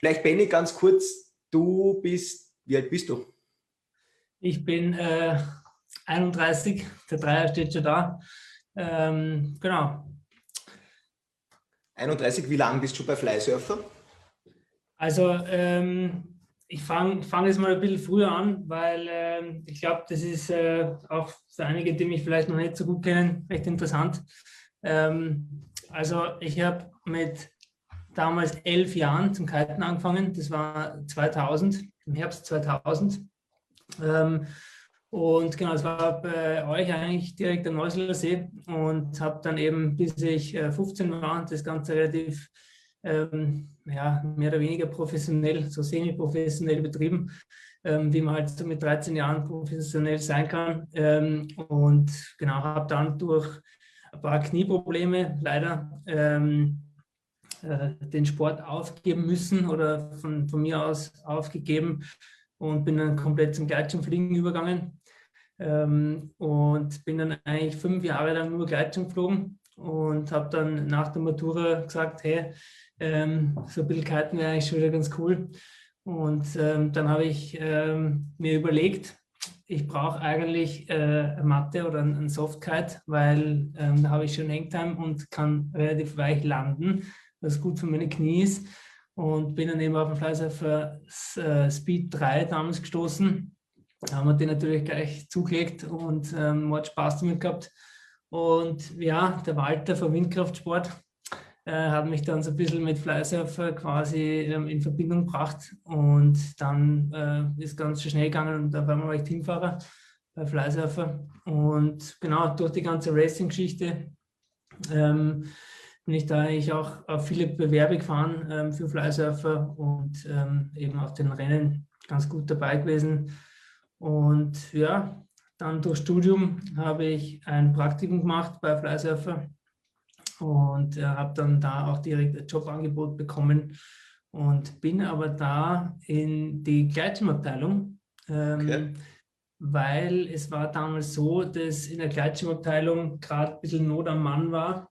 Vielleicht Benny, ganz kurz, du bist, wie alt bist du? Ich bin äh, 31, der Dreier steht schon da. Ähm, genau. 31, wie lange bist du bei Flysurfer? Also ähm, ich fange fang jetzt mal ein bisschen früher an, weil äh, ich glaube, das ist äh, auch für einige, die mich vielleicht noch nicht so gut kennen, recht interessant. Ähm, also ich habe mit damals elf Jahren zum Kiten angefangen. Das war 2000, im Herbst 2000. Ähm, und genau, es war bei euch eigentlich direkt am Neuseeler See und habe dann eben, bis ich 15 äh, war, das Ganze relativ ähm, ja, mehr oder weniger professionell, so semi-professionell betrieben, ähm, wie man halt so mit 13 Jahren professionell sein kann. Ähm, und genau, habe dann durch ein paar Knieprobleme leider ähm, äh, den Sport aufgeben müssen oder von, von mir aus aufgegeben und bin dann komplett zum Gleitschirmfliegen übergegangen ähm, und bin dann eigentlich fünf Jahre lang nur Gleitschirm geflogen und habe dann nach der Matura gesagt, hey, ähm, so ein bisschen Kiten wäre eigentlich schon wieder ganz cool. Und ähm, dann habe ich ähm, mir überlegt, ich brauche eigentlich äh, Matte oder einen Softkite, weil ähm, da habe ich schon Hangtime und kann relativ weich landen, was gut für meine Knie ist. Und bin dann eben auf den Flysurfer äh, Speed 3 damals gestoßen. Da haben wir den natürlich gleich zugelegt und ähm, hat Spaß damit gehabt. Und ja, der Walter vom Windkraftsport äh, hat mich dann so ein bisschen mit Flysurfer quasi ähm, in Verbindung gebracht. Und dann äh, ist ganz schnell gegangen und da war wir echt Teamfahrer bei Flysurfer. Und genau durch die ganze Racing-Geschichte ähm, bin ich da eigentlich auch auf viele Bewerbe gefahren ähm, für Flysurfer und ähm, eben auf den Rennen ganz gut dabei gewesen. Und ja, dann durch Studium habe ich ein Praktikum gemacht bei Flysurfer und äh, habe dann da auch direkt ein Jobangebot bekommen und bin aber da in die Gleitschirmabteilung, ähm, okay. weil es war damals so, dass in der Gleitschirmabteilung gerade ein bisschen Not am Mann war,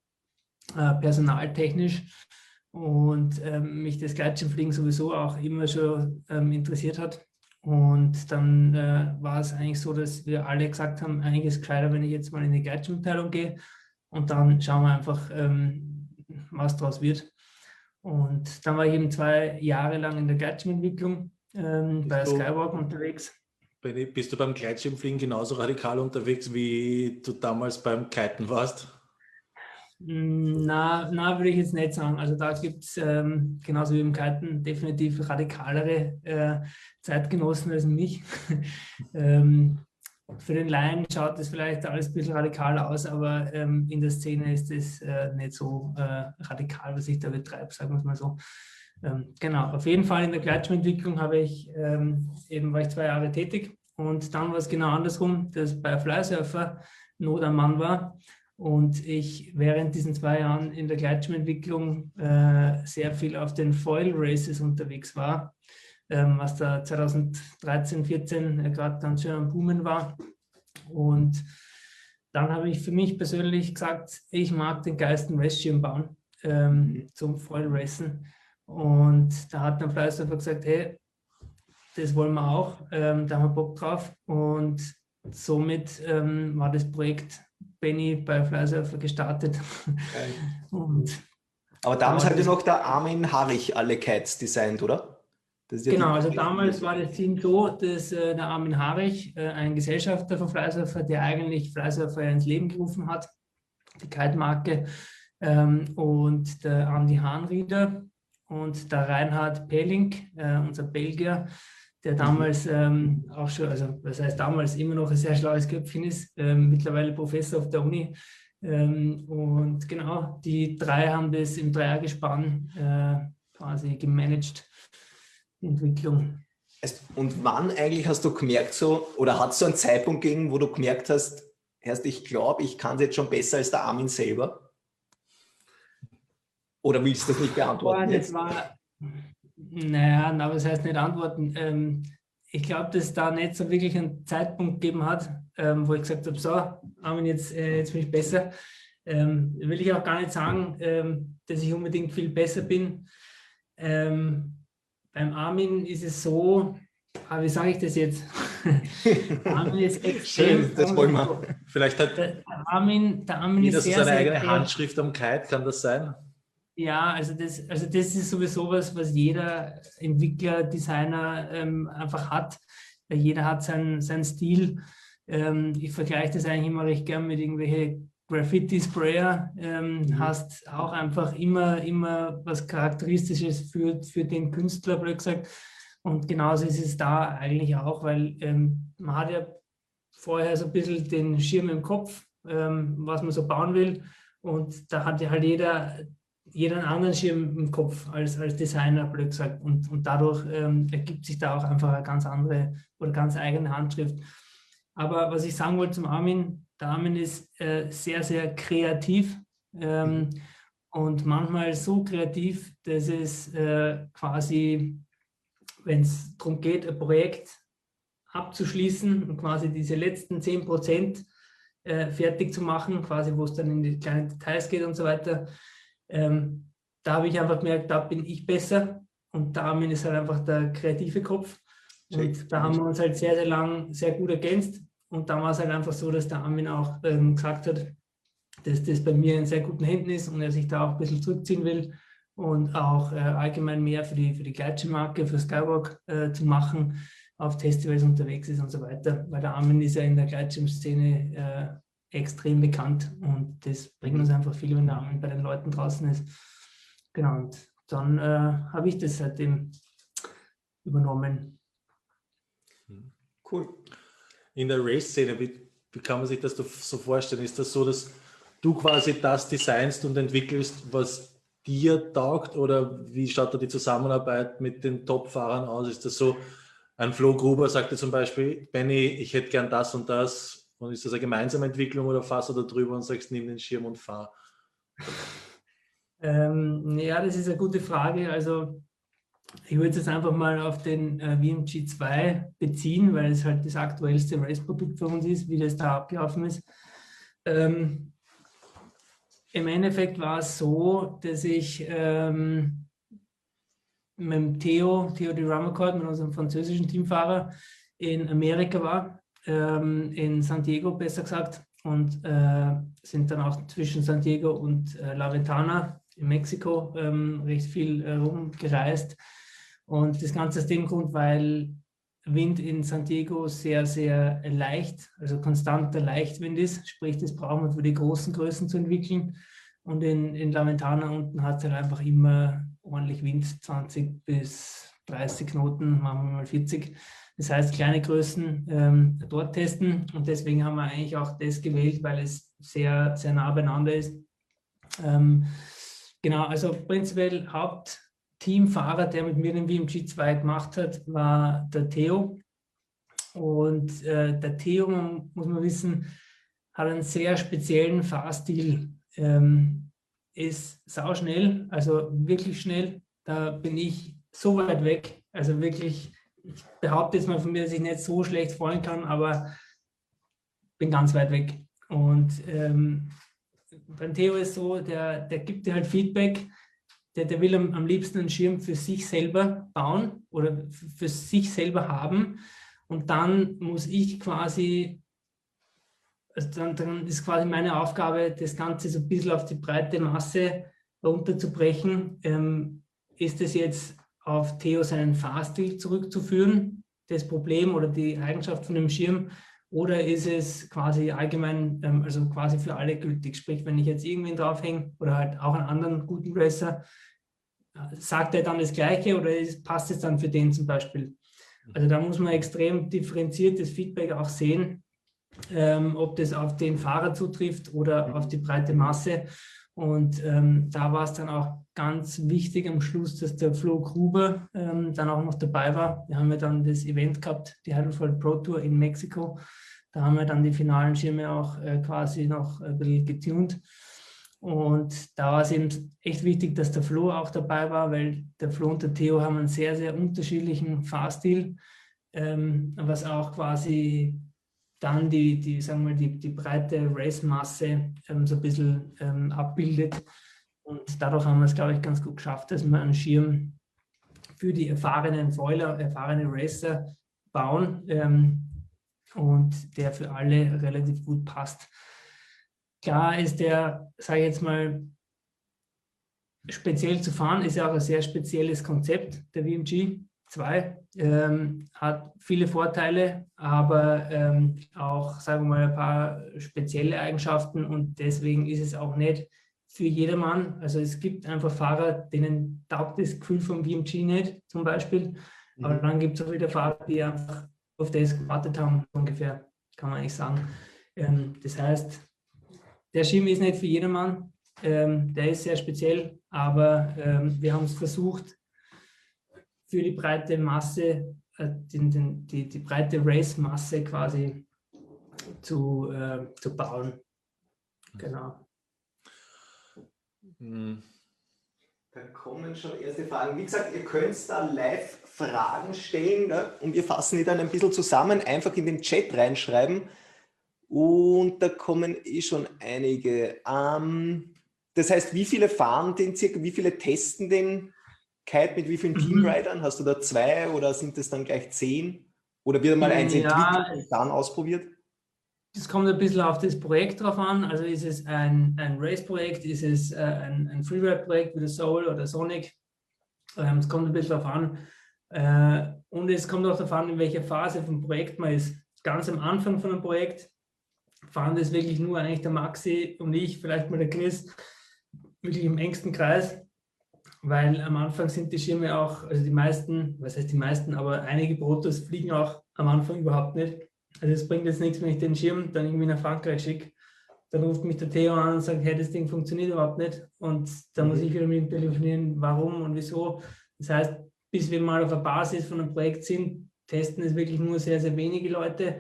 äh, personaltechnisch und ähm, mich das Gleitschirmfliegen sowieso auch immer schon ähm, interessiert hat. Und dann äh, war es eigentlich so, dass wir alle gesagt haben, eigentlich ist es gescheiter, wenn ich jetzt mal in die Gleitschirmabteilung gehe und dann schauen wir einfach, ähm, was daraus wird. Und dann war ich eben zwei Jahre lang in der Gleitschirmentwicklung ähm, bei du, Skywalk unterwegs. Bist du beim Gleitschirmfliegen genauso radikal unterwegs, wie du damals beim Kiten warst? Na, na, würde ich jetzt nicht sagen. Also da gibt es ähm, genauso wie im Kiten definitiv radikalere äh, Zeitgenossen als mich. ähm, für den Laien schaut das vielleicht alles ein bisschen radikal aus, aber ähm, in der Szene ist es äh, nicht so äh, radikal, was ich da betreibe, sagen wir es mal so. Ähm, genau, auf jeden Fall in der Gleitschirmentwicklung habe ich ähm, eben war ich zwei Jahre tätig und dann war es genau andersrum, dass bei Flysurfer Not am Mann war und ich während diesen zwei Jahren in der Gleitschirmentwicklung äh, sehr viel auf den Foil Races unterwegs war ähm, was da 2013, 14 äh, gerade ganz schön am Boomen war. Und dann habe ich für mich persönlich gesagt, ich mag den geilsten Racing bauen ähm, mhm. zum Vollracen. Und da hat dann Fleiß einfach gesagt, hey, das wollen wir auch, ähm, da haben wir Bock drauf. Und somit ähm, war das Projekt Benny bei Flysurfer gestartet. Und Aber damals hat ja noch der Armin Harich alle Kites designt, oder? Ja genau, also damals war das Team so, dass äh, der Armin Harich, äh, ein Gesellschafter von Fleißerfer, der eigentlich Fleißerfer ins Leben gerufen hat, die Kite-Marke, ähm, und der Andi Hahnrieder und der Reinhard Pelling, äh, unser Belgier, der mhm. damals ähm, auch schon, also was heißt damals, immer noch ein sehr schlaues Köpfchen ist, ähm, mittlerweile Professor auf der Uni. Ähm, und genau, die drei haben das im Dreiergespann äh, quasi gemanagt Entwicklung. Und wann eigentlich hast du gemerkt so, oder hat es so einen Zeitpunkt gegeben, wo du gemerkt hast, erst ich glaube, ich kann es jetzt schon besser als der Armin selber? Oder willst du das nicht beantworten? Boah, das war, naja, na, was heißt nicht antworten? Ähm, ich glaube, dass es da nicht so wirklich einen Zeitpunkt gegeben hat, ähm, wo ich gesagt habe, so, Armin, jetzt, äh, jetzt bin ich besser. Ähm, will ich auch gar nicht sagen, ähm, dass ich unbedingt viel besser bin. Ähm, beim Armin ist es so, aber wie sage ich das jetzt? Armin ist extrem. Schön, das wollen wir. Vielleicht hat der Armin, der Armin ist sehr, seine eigene Handschrift am Kite, kann das sein? Ja, also das, also das ist sowieso was, was jeder Entwickler, Designer ähm, einfach hat. Jeder hat seinen, seinen Stil. Ähm, ich vergleiche das eigentlich immer recht gern mit irgendwelchen Graffiti-Sprayer. Ähm, mhm. Hast auch einfach immer, immer was Charakteristisches für, für den Künstler, blöd gesagt. Und genauso ist es da eigentlich auch, weil ähm, man hat ja vorher so ein bisschen den Schirm im Kopf, ähm, was man so bauen will. Und da hat ja halt jeder jeder einen anderen Schirm im Kopf als, als Designer, blöd gesagt. Und, und dadurch ähm, ergibt sich da auch einfach eine ganz andere oder ganz eigene Handschrift. Aber was ich sagen wollte zum Armin, der Armin ist äh, sehr, sehr kreativ ähm, und manchmal so kreativ, dass es äh, quasi, wenn es darum geht, ein Projekt abzuschließen und quasi diese letzten 10 Prozent äh, fertig zu machen, quasi wo es dann in die kleinen Details geht und so weiter, ähm, da habe ich einfach gemerkt, da bin ich besser und der Armin ist halt einfach der kreative Kopf. Und da haben wir uns halt sehr, sehr lang sehr gut ergänzt. Und dann war es halt einfach so, dass der Armin auch ähm, gesagt hat, dass das bei mir in sehr guten Händen ist und er sich da auch ein bisschen zurückziehen will und auch äh, allgemein mehr für die, für die Gleitschirmmarke, für Skywalk äh, zu machen, auf Festivals unterwegs ist und so weiter. Weil der Armin ist ja in der Gleitschirmszene äh, extrem bekannt und das bringt uns einfach viel, wenn Armin bei den Leuten draußen ist. Genau, und dann äh, habe ich das seitdem übernommen. Cool. In der Race-Szene, wie, wie kann man sich das so vorstellen? Ist das so, dass du quasi das designst und entwickelst, was dir taugt oder wie schaut da die Zusammenarbeit mit den Top-Fahrern aus? Ist das so, ein Flo Gruber sagte zum Beispiel, Benny, ich hätte gern das und das, und ist das eine gemeinsame Entwicklung oder fahrst du da drüber und sagst, nimm den Schirm und fahr? Ähm, ja, das ist eine gute Frage. Also ich würde es jetzt einfach mal auf den äh, WMG 2 beziehen, weil es halt das aktuellste Race-Produkt für uns ist, wie das da abgelaufen ist. Ähm, Im Endeffekt war es so, dass ich ähm, mit Theo, Theo de Ramacord, mit unserem französischen Teamfahrer, in Amerika war ähm, in San Diego, besser gesagt, und äh, sind dann auch zwischen San Diego und äh, La Ventana in Mexiko ähm, recht viel äh, rumgereist. Und das Ganze aus dem Grund, weil Wind in San Diego sehr, sehr leicht, also konstanter Leichtwind ist, sprich, das brauchen wir für die großen Größen zu entwickeln. Und in, in La Ventana unten hat es halt einfach immer ordentlich Wind, 20 bis 30 Knoten, machen wir mal 40. Das heißt, kleine Größen ähm, dort testen und deswegen haben wir eigentlich auch das gewählt, weil es sehr, sehr nah beieinander ist. Ähm, genau, also prinzipiell Hauptteamfahrer, der mit mir den WMG 2 gemacht hat, war der Theo. Und äh, der Theo, muss man wissen, hat einen sehr speziellen Fahrstil. Ähm, ist sauschnell, also wirklich schnell. Da bin ich so weit weg, also wirklich ich behaupte jetzt mal von mir, dass ich nicht so schlecht fahren kann, aber bin ganz weit weg. Und ähm, beim Theo ist so, der, der gibt dir halt Feedback, der, der will am, am liebsten einen Schirm für sich selber bauen oder für sich selber haben. Und dann muss ich quasi, also dann, dann ist quasi meine Aufgabe, das Ganze so ein bisschen auf die breite Masse runterzubrechen. Ähm, ist es jetzt auf Theo seinen Fahrstil zurückzuführen, das Problem oder die Eigenschaft von dem Schirm, oder ist es quasi allgemein, ähm, also quasi für alle gültig? Sprich, wenn ich jetzt irgendwen draufhänge oder halt auch einen anderen guten Racer, äh, sagt er dann das Gleiche oder ist, passt es dann für den zum Beispiel? Also da muss man extrem differenziertes Feedback auch sehen, ähm, ob das auf den Fahrer zutrifft oder auf die breite Masse. Und ähm, da war es dann auch ganz wichtig am Schluss, dass der Flo Gruber ähm, dann auch noch dabei war. Wir haben ja dann das Event gehabt, die Heidelberg Pro Tour in Mexiko. Da haben wir dann die finalen Schirme auch äh, quasi noch ein bisschen getuned. Und da war es eben echt wichtig, dass der Flo auch dabei war, weil der Flo und der Theo haben einen sehr, sehr unterschiedlichen Fahrstil, ähm, was auch quasi dann die, die, sagen wir, die, die breite Race-Masse ähm, so ein bisschen ähm, abbildet. Und dadurch haben wir es, glaube ich, ganz gut geschafft, dass wir einen Schirm für die erfahrenen Foiler, erfahrene Racer bauen ähm, und der für alle relativ gut passt. Klar ist der, sage ich jetzt mal, speziell zu fahren, ist ja auch ein sehr spezielles Konzept, der WMG 2. Ähm, hat viele Vorteile, aber ähm, auch, sagen wir mal, ein paar spezielle Eigenschaften und deswegen ist es auch nicht für jedermann. Also es gibt einfach Fahrer, denen taugt das Gefühl vom BMG nicht, zum Beispiel. Mhm. Aber dann gibt es auch wieder Fahrer, die einfach auf das gewartet haben, ungefähr, kann man eigentlich sagen. Ähm, das heißt, der Schirm ist nicht für jedermann. Ähm, der ist sehr speziell, aber ähm, wir haben es versucht, für die breite Masse, äh, den, den, die, die breite Race-Masse quasi zu, äh, zu bauen. Genau. Hm. Da kommen schon erste Fragen. Wie gesagt, ihr könnt da live Fragen stellen ne? und wir fassen die dann ein bisschen zusammen, einfach in den Chat reinschreiben. Und da kommen eh schon einige. Ähm, das heißt, wie viele fahren den circa, wie viele testen den mit wie vielen mhm. Teamridern? Hast du da zwei oder sind das dann gleich zehn? Oder wird mal eins ja, entwickelt und dann ausprobiert? Das kommt ein bisschen auf das Projekt drauf an. Also ist es ein, ein Race-Projekt, ist es äh, ein, ein Freeride-Projekt wie der Soul oder Sonic. Ähm, es kommt ein bisschen darauf an. Äh, und es kommt auch darauf an, in welcher Phase vom Projekt man ist. Ganz am Anfang von einem Projekt fahren das wirklich nur eigentlich der Maxi und ich, vielleicht mal der Chris, wirklich im engsten Kreis. Weil am Anfang sind die Schirme auch, also die meisten, was heißt die meisten, aber einige Protos fliegen auch am Anfang überhaupt nicht. Also es bringt jetzt nichts, wenn ich den Schirm dann irgendwie nach Frankreich schicke. Dann ruft mich der Theo an und sagt, hey, das Ding funktioniert überhaupt nicht. Und dann muss mhm. ich wieder mit ihm telefonieren, warum und wieso. Das heißt, bis wir mal auf der Basis von einem Projekt sind, testen es wirklich nur sehr, sehr wenige Leute.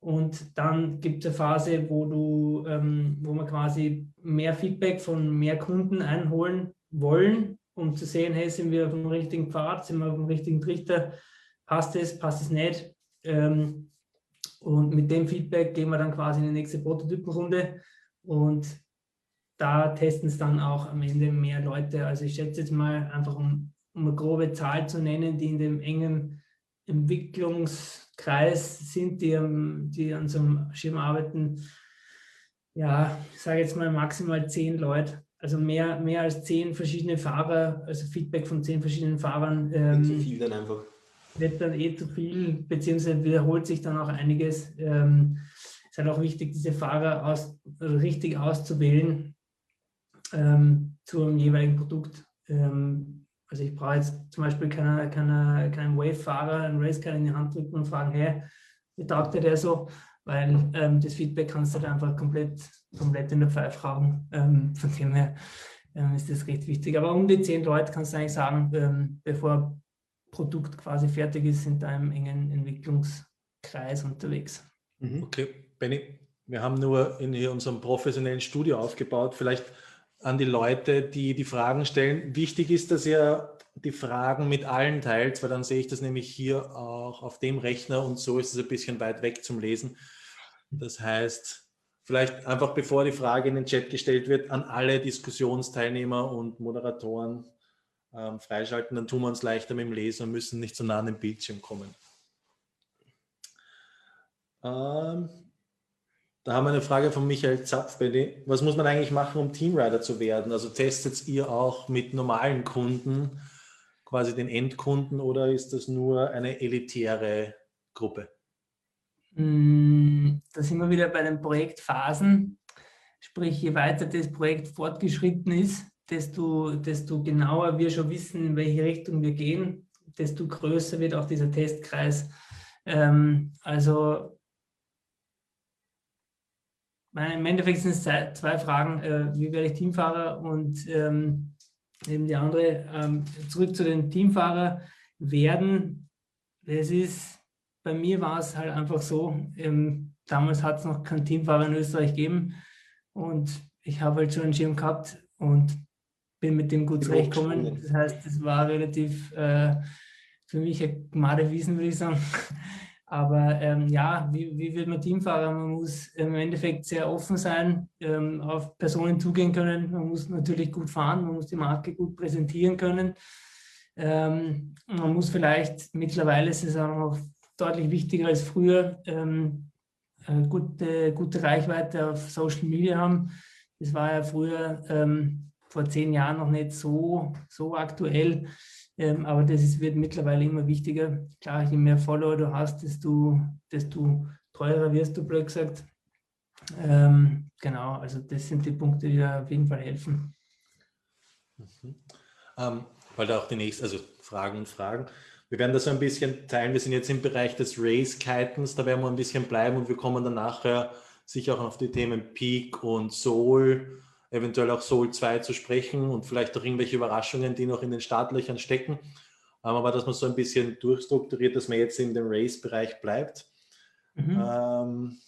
Und dann gibt es eine Phase, wo du, ähm, wo wir quasi mehr Feedback von mehr Kunden einholen wollen, um zu sehen, hey, sind wir auf dem richtigen Pfad, sind wir auf dem richtigen Trichter, passt es, passt es nicht. Ähm, und mit dem Feedback gehen wir dann quasi in die nächste Prototypenrunde und da testen es dann auch am Ende mehr Leute. Also ich schätze jetzt mal einfach, um, um eine grobe Zahl zu nennen, die in dem engen Entwicklungskreis sind, die, die an so einem Schirm arbeiten. Ja, ich sage jetzt mal maximal zehn Leute. Also mehr, mehr als zehn verschiedene Fahrer, also Feedback von zehn verschiedenen Fahrern. Ähm, zu viel dann einfach wird dann eh zu viel, beziehungsweise wiederholt sich dann auch einiges. Ähm, ist halt auch wichtig, diese Fahrer aus, also richtig auszuwählen ähm, zum jeweiligen Produkt. Ähm, also ich brauche jetzt zum Beispiel keiner, keiner, keinen Wave-Fahrer einen Racecar in die Hand drücken und fragen, hey, wie taugt dir der so? Weil ähm, das Feedback kannst du dann einfach komplett, komplett in der Pfeife rauchen. Ähm, von dem her ähm, ist das recht wichtig. Aber um die zehn Leute kannst du eigentlich sagen, ähm, bevor Produkt quasi fertig ist, sind da im engen Entwicklungskreis unterwegs. Mhm. Okay, Benny, wir haben nur in unserem professionellen Studio aufgebaut. Vielleicht an die Leute, die die Fragen stellen. Wichtig ist, dass ihr die Fragen mit allen teilt, weil dann sehe ich das nämlich hier auch auf dem Rechner und so ist es ein bisschen weit weg zum Lesen. Das heißt, vielleicht einfach bevor die Frage in den Chat gestellt wird, an alle Diskussionsteilnehmer und Moderatoren ähm, freischalten, dann tun wir uns leichter mit dem Lesen und müssen nicht so nah an den Bildschirm kommen. Ähm, da haben wir eine Frage von Michael Zapf. Was muss man eigentlich machen, um Teamrider zu werden? Also testet ihr auch mit normalen Kunden, quasi den Endkunden, oder ist das nur eine elitäre Gruppe? Mm, da sind wir wieder bei den Projektphasen. Sprich, je weiter das Projekt fortgeschritten ist, desto, desto genauer wir schon wissen, in welche Richtung wir gehen, desto größer wird auch dieser Testkreis. Ähm, also im Endeffekt sind es zwei Fragen, äh, wie werde ich Teamfahrer und ähm, eben die andere, ähm, zurück zu den Teamfahrer werden. Es ist, bei mir war es halt einfach so, ähm, damals hat es noch keinen Teamfahrer in Österreich gegeben und ich habe halt schon einen Schirm gehabt und bin mit dem gut zurechtgekommen. Das heißt, es war relativ äh, für mich eine gemade Wiesen, würde ich sagen. Aber ähm, ja, wie, wie wird man Teamfahrer? Man muss im Endeffekt sehr offen sein, ähm, auf Personen zugehen können. Man muss natürlich gut fahren, man muss die Marke gut präsentieren können. Ähm, man muss vielleicht, mittlerweile ist es auch noch deutlich wichtiger als früher, ähm, gute, gute Reichweite auf Social Media haben. Das war ja früher ähm, vor zehn Jahren noch nicht so, so aktuell, ähm, aber das ist, wird mittlerweile immer wichtiger. Klar, je mehr Follower du hast, desto, desto teurer wirst du, blöd gesagt. Ähm, genau, also das sind die Punkte, die da auf jeden Fall helfen. Mhm. Ähm, weil da auch die nächsten, also Fragen und Fragen. Wir werden das so ein bisschen teilen. Wir sind jetzt im Bereich des Race-Kitens, da werden wir ein bisschen bleiben und wir kommen dann nachher sicher auch auf die Themen Peak und Soul, eventuell auch Soul 2 zu sprechen und vielleicht auch irgendwelche Überraschungen, die noch in den Startlöchern stecken. Ähm, aber dass man so ein bisschen durchstrukturiert, dass man jetzt in dem Race-Bereich bleibt. Mhm. Ähm,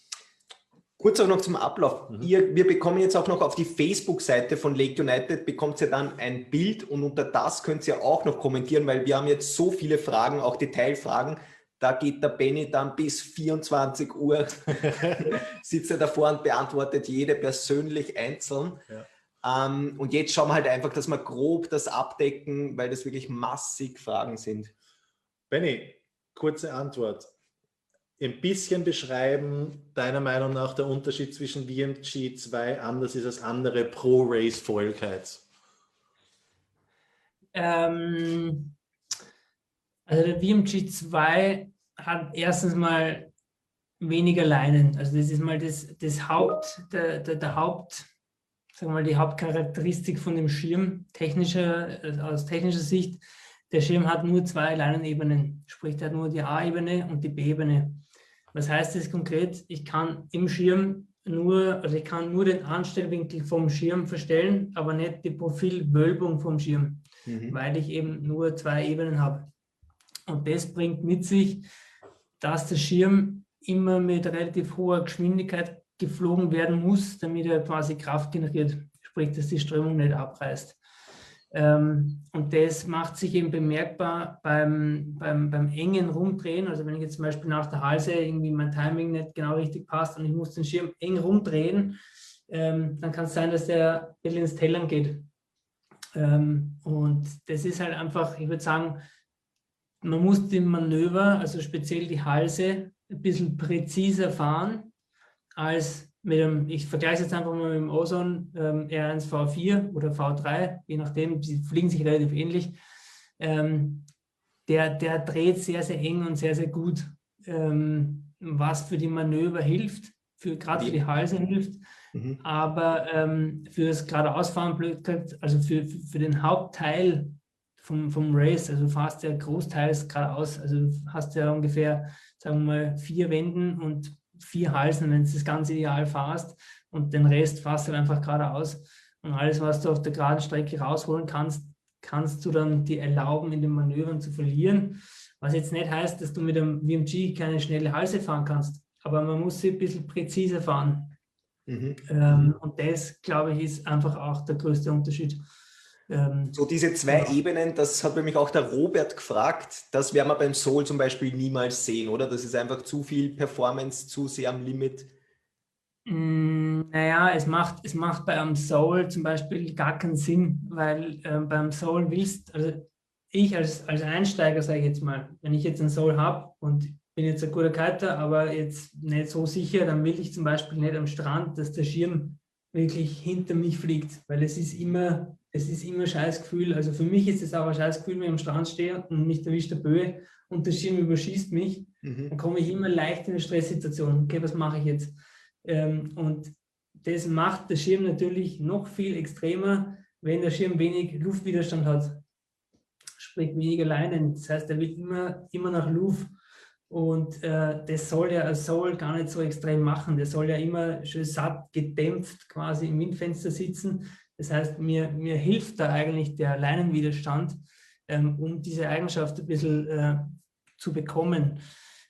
Kurz auch noch zum Ablauf. Mhm. Ihr, wir bekommen jetzt auch noch auf die Facebook-Seite von Lake United, bekommt ihr dann ein Bild und unter das könnt ihr auch noch kommentieren, weil wir haben jetzt so viele Fragen, auch Detailfragen. Da geht der Benny dann bis 24 Uhr, sitzt er davor und beantwortet jede persönlich einzeln. Ja. Ähm, und jetzt schauen wir halt einfach, dass wir grob das abdecken, weil das wirklich massig Fragen sind. Benny, kurze Antwort ein bisschen beschreiben, deiner Meinung nach, der Unterschied zwischen VMG 2 anders ist als andere Pro-Race Foil Kites? Ähm, also der VMG 2 hat erstens mal weniger Leinen. Also das ist mal das, das Haupt, der, der, der Haupt, sagen mal, die Hauptcharakteristik von dem Schirm, technischer, also aus technischer Sicht. Der Schirm hat nur zwei Leinenebenen, sprich, der hat nur die A-Ebene und die B-Ebene. Was heißt das konkret? Ich kann im Schirm nur, also ich kann nur den Anstellwinkel vom Schirm verstellen, aber nicht die Profilwölbung vom Schirm, mhm. weil ich eben nur zwei Ebenen habe. Und das bringt mit sich, dass der Schirm immer mit relativ hoher Geschwindigkeit geflogen werden muss, damit er quasi Kraft generiert, sprich, dass die Strömung nicht abreißt. Ähm, und das macht sich eben bemerkbar beim, beim, beim engen Rumdrehen. Also wenn ich jetzt zum Beispiel nach der Halse irgendwie mein Timing nicht genau richtig passt und ich muss den Schirm eng rumdrehen, ähm, dann kann es sein, dass der ein bisschen ins Tellern geht. Ähm, und das ist halt einfach, ich würde sagen, man muss die Manöver, also speziell die Halse, ein bisschen präziser fahren als mit dem, ich vergleiche es jetzt einfach mal mit dem Ozone ähm, R1 V4 oder V3, je nachdem, sie fliegen sich relativ ähnlich. Ähm, der, der dreht sehr, sehr eng und sehr, sehr gut, ähm, was für die Manöver hilft, für, gerade für die Halse hilft, mhm. aber ähm, für das geradeausfahren, also für, für den Hauptteil vom, vom Race, also fast der großteils geradeaus, also hast du ja ungefähr, sagen wir mal, vier Wänden und vier Halsen, wenn du das ganz ideal fährst und den Rest fährst du einfach geradeaus. Und alles, was du auf der geraden Strecke rausholen kannst, kannst du dann dir erlauben, in den Manövern zu verlieren. Was jetzt nicht heißt, dass du mit dem VMG keine schnelle Halse fahren kannst, aber man muss sie ein bisschen präziser fahren. Mhm. Ähm, und das, glaube ich, ist einfach auch der größte Unterschied. Ähm, so diese zwei ja. Ebenen, das hat nämlich auch der Robert gefragt, das werden wir beim Soul zum Beispiel niemals sehen, oder? Das ist einfach zu viel Performance, zu sehr am Limit. Mm, naja, es macht, es macht bei einem Soul zum Beispiel gar keinen Sinn, weil äh, beim Soul willst, also ich als, als Einsteiger sage ich jetzt mal, wenn ich jetzt einen Soul habe und bin jetzt ein guter Kiter, aber jetzt nicht so sicher, dann will ich zum Beispiel nicht am Strand, dass der Schirm wirklich hinter mich fliegt, weil es ist immer es ist immer ein scheiß Gefühl. Also für mich ist es auch ein scheiß Gefühl, wenn ich am Strand stehe und mich erwischt der Böe und der Schirm überschießt mich. Mhm. Dann komme ich immer leicht in eine Stresssituation. Okay, was mache ich jetzt? Ähm, und das macht der Schirm natürlich noch viel extremer, wenn der Schirm wenig Luftwiderstand hat. Sprich weniger Leinen. Das heißt, er wird immer, immer nach Luft. Und äh, das soll ja Soul gar nicht so extrem machen. Der soll ja immer schön satt gedämpft quasi im Windfenster sitzen. Das heißt, mir, mir hilft da eigentlich der Leinenwiderstand, ähm, um diese Eigenschaft ein bisschen äh, zu bekommen.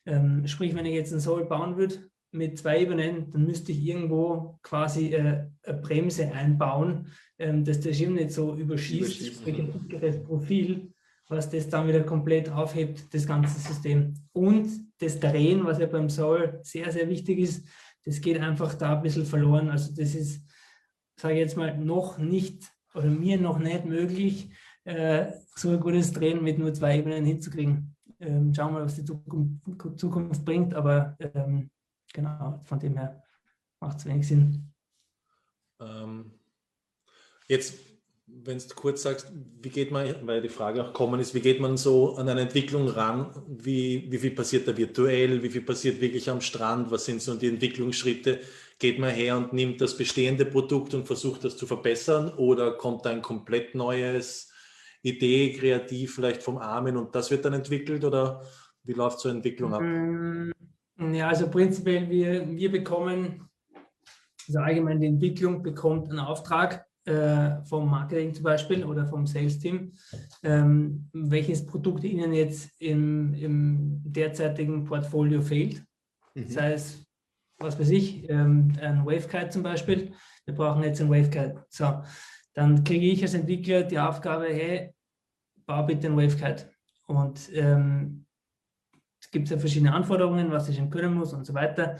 Ähm, sprich, wenn ich jetzt ein Soul bauen würde mit zwei Ebenen, dann müsste ich irgendwo quasi äh, eine Bremse einbauen, ähm, dass der Schirm nicht so überschießt, sprich ein dickeres Profil, was das dann wieder komplett aufhebt, das ganze System. Und das Drehen, was ja beim Soul sehr, sehr wichtig ist, das geht einfach da ein bisschen verloren. Also das ist sage ich jetzt mal, noch nicht oder mir noch nicht möglich, äh, so ein gutes Drehen mit nur zwei Ebenen hinzukriegen. Ähm, schauen wir mal, was die Zukunft, Zukunft bringt, aber ähm, genau, von dem her macht es wenig Sinn. Ähm, jetzt, wenn du kurz sagst, wie geht man, weil die Frage auch kommen ist, wie geht man so an eine Entwicklung ran? Wie, wie viel passiert da virtuell? Wie viel passiert wirklich am Strand? Was sind so die Entwicklungsschritte? Geht man her und nimmt das bestehende Produkt und versucht das zu verbessern? Oder kommt da ein komplett neues Idee, kreativ vielleicht vom Armin und das wird dann entwickelt? Oder wie läuft so eine Entwicklung ab? Mm, ja, also prinzipiell, wir, wir bekommen, also allgemein die Entwicklung bekommt einen Auftrag äh, vom Marketing zum Beispiel oder vom Sales-Team, ähm, welches Produkt Ihnen jetzt im, im derzeitigen Portfolio fehlt. Mhm. Das heißt, was weiß ich, ähm, ein Wavekite zum Beispiel. Wir brauchen jetzt ein Wavekite. So, dann kriege ich als Entwickler die Aufgabe, hey, bau bitte ein Wavekite. Und ähm, es gibt ja verschiedene Anforderungen, was ich können muss und so weiter.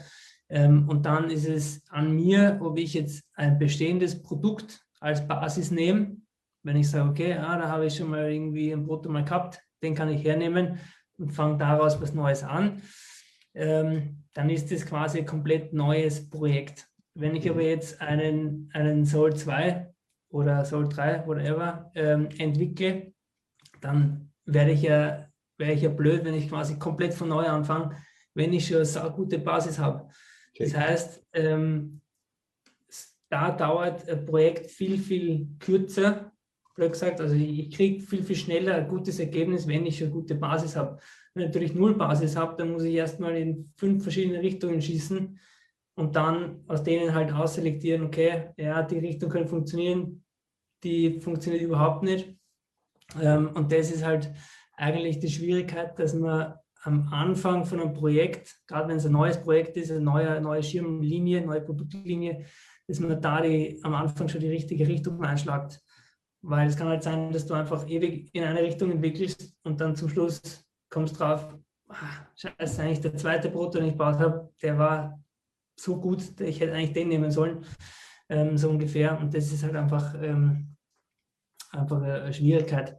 Ähm, und dann ist es an mir, ob ich jetzt ein bestehendes Produkt als Basis nehme. Wenn ich sage, okay, ah, da habe ich schon mal irgendwie ein Proto mal gehabt, den kann ich hernehmen und fange daraus was Neues an, ähm, dann ist das quasi ein komplett neues Projekt. Wenn ich aber jetzt einen, einen Soul 2 oder Soul 3, whatever, ähm, entwickle, dann werde ich ja wäre ich ja blöd, wenn ich quasi komplett von neu anfange, wenn ich schon eine gute Basis habe. Okay. Das heißt, ähm, da dauert ein Projekt viel, viel kürzer, blöd gesagt. Also ich, kriege viel, viel schneller ein gutes Ergebnis, wenn ich eine gute Basis habe. Wenn ich natürlich null Basis habe, dann muss ich erstmal in fünf verschiedene Richtungen schießen und dann aus denen halt ausselektieren, okay, ja, die Richtung kann funktionieren, die funktioniert überhaupt nicht. Ähm, und das ist halt eigentlich die Schwierigkeit, dass man am Anfang von einem Projekt, gerade wenn es ein neues Projekt ist, eine neue, neue Schirmlinie, neue Produktlinie, dass man da die, am Anfang schon die richtige Richtung einschlagt. Weil es kann halt sein, dass du einfach ewig in eine Richtung entwickelst und dann zum Schluss kommst drauf, ach, scheiße, eigentlich der zweite Proto, den ich gebaut habe, der war so gut, ich hätte eigentlich den nehmen sollen, ähm, so ungefähr. Und das ist halt einfach, ähm, einfach eine Schwierigkeit.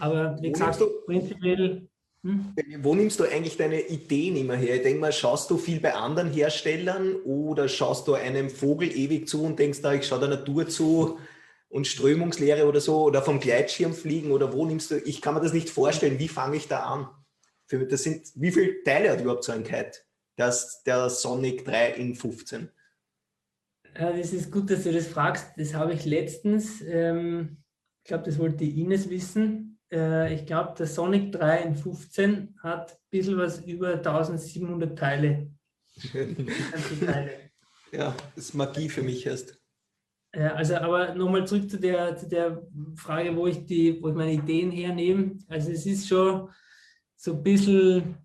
Aber wie gesagt, prinzipiell. Hm? Wo nimmst du eigentlich deine Ideen immer her? Ich denke mal, schaust du viel bei anderen Herstellern oder schaust du einem Vogel ewig zu und denkst da, ich schaue der Natur zu und Strömungslehre oder so oder vom Gleitschirm fliegen oder wo nimmst du? Ich kann mir das nicht vorstellen. Wie fange ich da an? Für, das sind, wie viele Teile hat überhaupt so ein Kite? Das, der Sonic 3 in 15. Ja, das ist gut, dass du das fragst. Das habe ich letztens, ähm, ich glaube, das wollte Ines wissen, äh, ich glaube, der Sonic 3 in 15 hat ein bisschen was über 1700 Teile. Teile. Ja, das ist Magie für mich erst. Ja, also aber nochmal zurück zu der, zu der Frage, wo ich, die, wo ich meine Ideen hernehme. Also es ist schon so ein bisschen,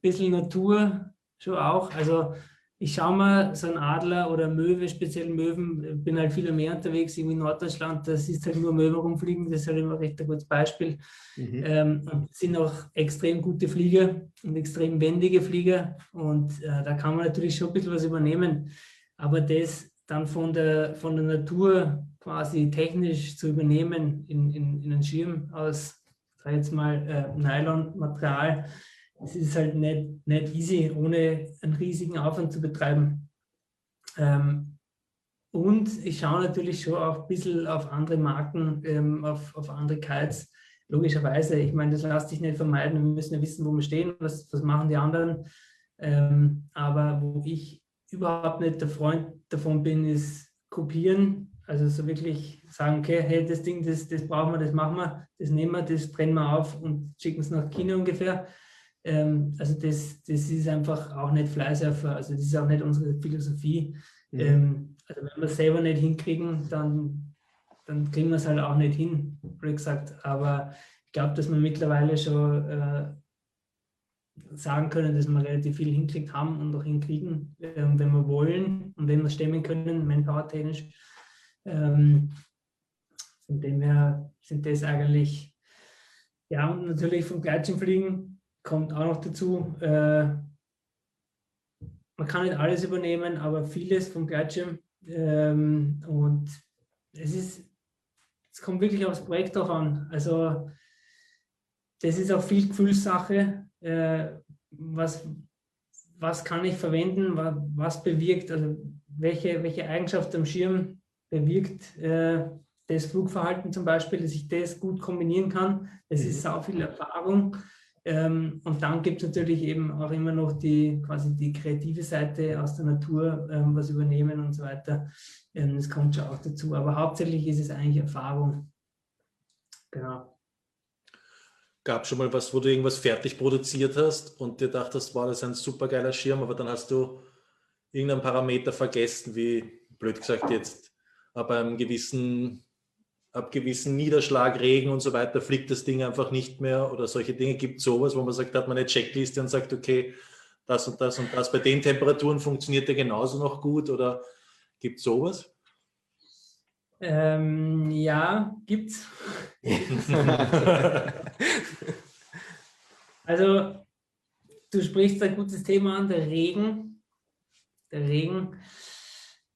bisschen Natur schon auch. Also ich schaue mal so ein Adler oder Möwe, speziell Möwen, bin halt viel mehr unterwegs, irgendwie in Norddeutschland, das ist halt nur Möwen rumfliegen, das ist halt immer recht ein gutes Beispiel. Mhm. Ähm, sind auch extrem gute Flieger und extrem wendige Flieger und äh, da kann man natürlich schon ein bisschen was übernehmen, aber das dann von der, von der Natur quasi technisch zu übernehmen in, in, in einen Schirm aus, sag jetzt mal, äh, Nylon-Material, es ist halt nicht, nicht easy, ohne einen riesigen Aufwand zu betreiben. Ähm, und ich schaue natürlich schon auch ein bisschen auf andere Marken, ähm, auf, auf andere Kites. Logischerweise, ich meine, das lässt sich nicht vermeiden. Wir müssen ja wissen, wo wir stehen, was, was machen die anderen. Ähm, aber wo ich überhaupt nicht der Freund davon bin, ist kopieren. Also so wirklich sagen, okay, hey, das Ding, das, das brauchen wir, das machen wir, das nehmen wir, das trennen wir auf und schicken es nach China ungefähr. Ähm, also das, das ist einfach auch nicht Fleißerfer, also das ist auch nicht unsere Philosophie. Mhm. Ähm, also wenn wir es selber nicht hinkriegen, dann, dann kriegen wir es halt auch nicht hin, wie gesagt. Aber ich glaube, dass wir mittlerweile schon äh, sagen können, dass wir relativ viel hinkriegt haben und auch hinkriegen, äh, wenn wir wollen und wenn wir stemmen können, manpower-technisch. Ähm, von dem her sind das eigentlich, ja, und natürlich vom Gleitschirmfliegen kommt auch noch dazu, äh, man kann nicht alles übernehmen, aber vieles vom Gleitschirm. Ähm, und es ist es kommt wirklich aufs Projekt drauf an. Also das ist auch viel Gefühlssache. Äh, was, was kann ich verwenden, was, was bewirkt, also welche, welche Eigenschaft am Schirm bewirkt äh, das Flugverhalten zum Beispiel, dass ich das gut kombinieren kann. Es ist mhm. sau viel Erfahrung. Ähm, und dann gibt es natürlich eben auch immer noch die quasi die kreative Seite aus der Natur, ähm, was übernehmen und so weiter. Ähm, das kommt schon auch dazu. Aber hauptsächlich ist es eigentlich Erfahrung. Genau. Gab schon mal was, wo du irgendwas fertig produziert hast und dir dachtest, wow, das ist ein super geiler Schirm, aber dann hast du irgendeinen Parameter vergessen, wie blöd gesagt jetzt, aber einem gewissen ab gewissen Niederschlag, Regen und so weiter fliegt das Ding einfach nicht mehr oder solche Dinge. Gibt es sowas, wo man sagt, hat man eine Checkliste und sagt, okay, das und das und das. Bei den Temperaturen funktioniert der genauso noch gut oder gibt es sowas? Ähm, ja, gibt's. also, du sprichst ein gutes Thema an, der Regen. Der Regen.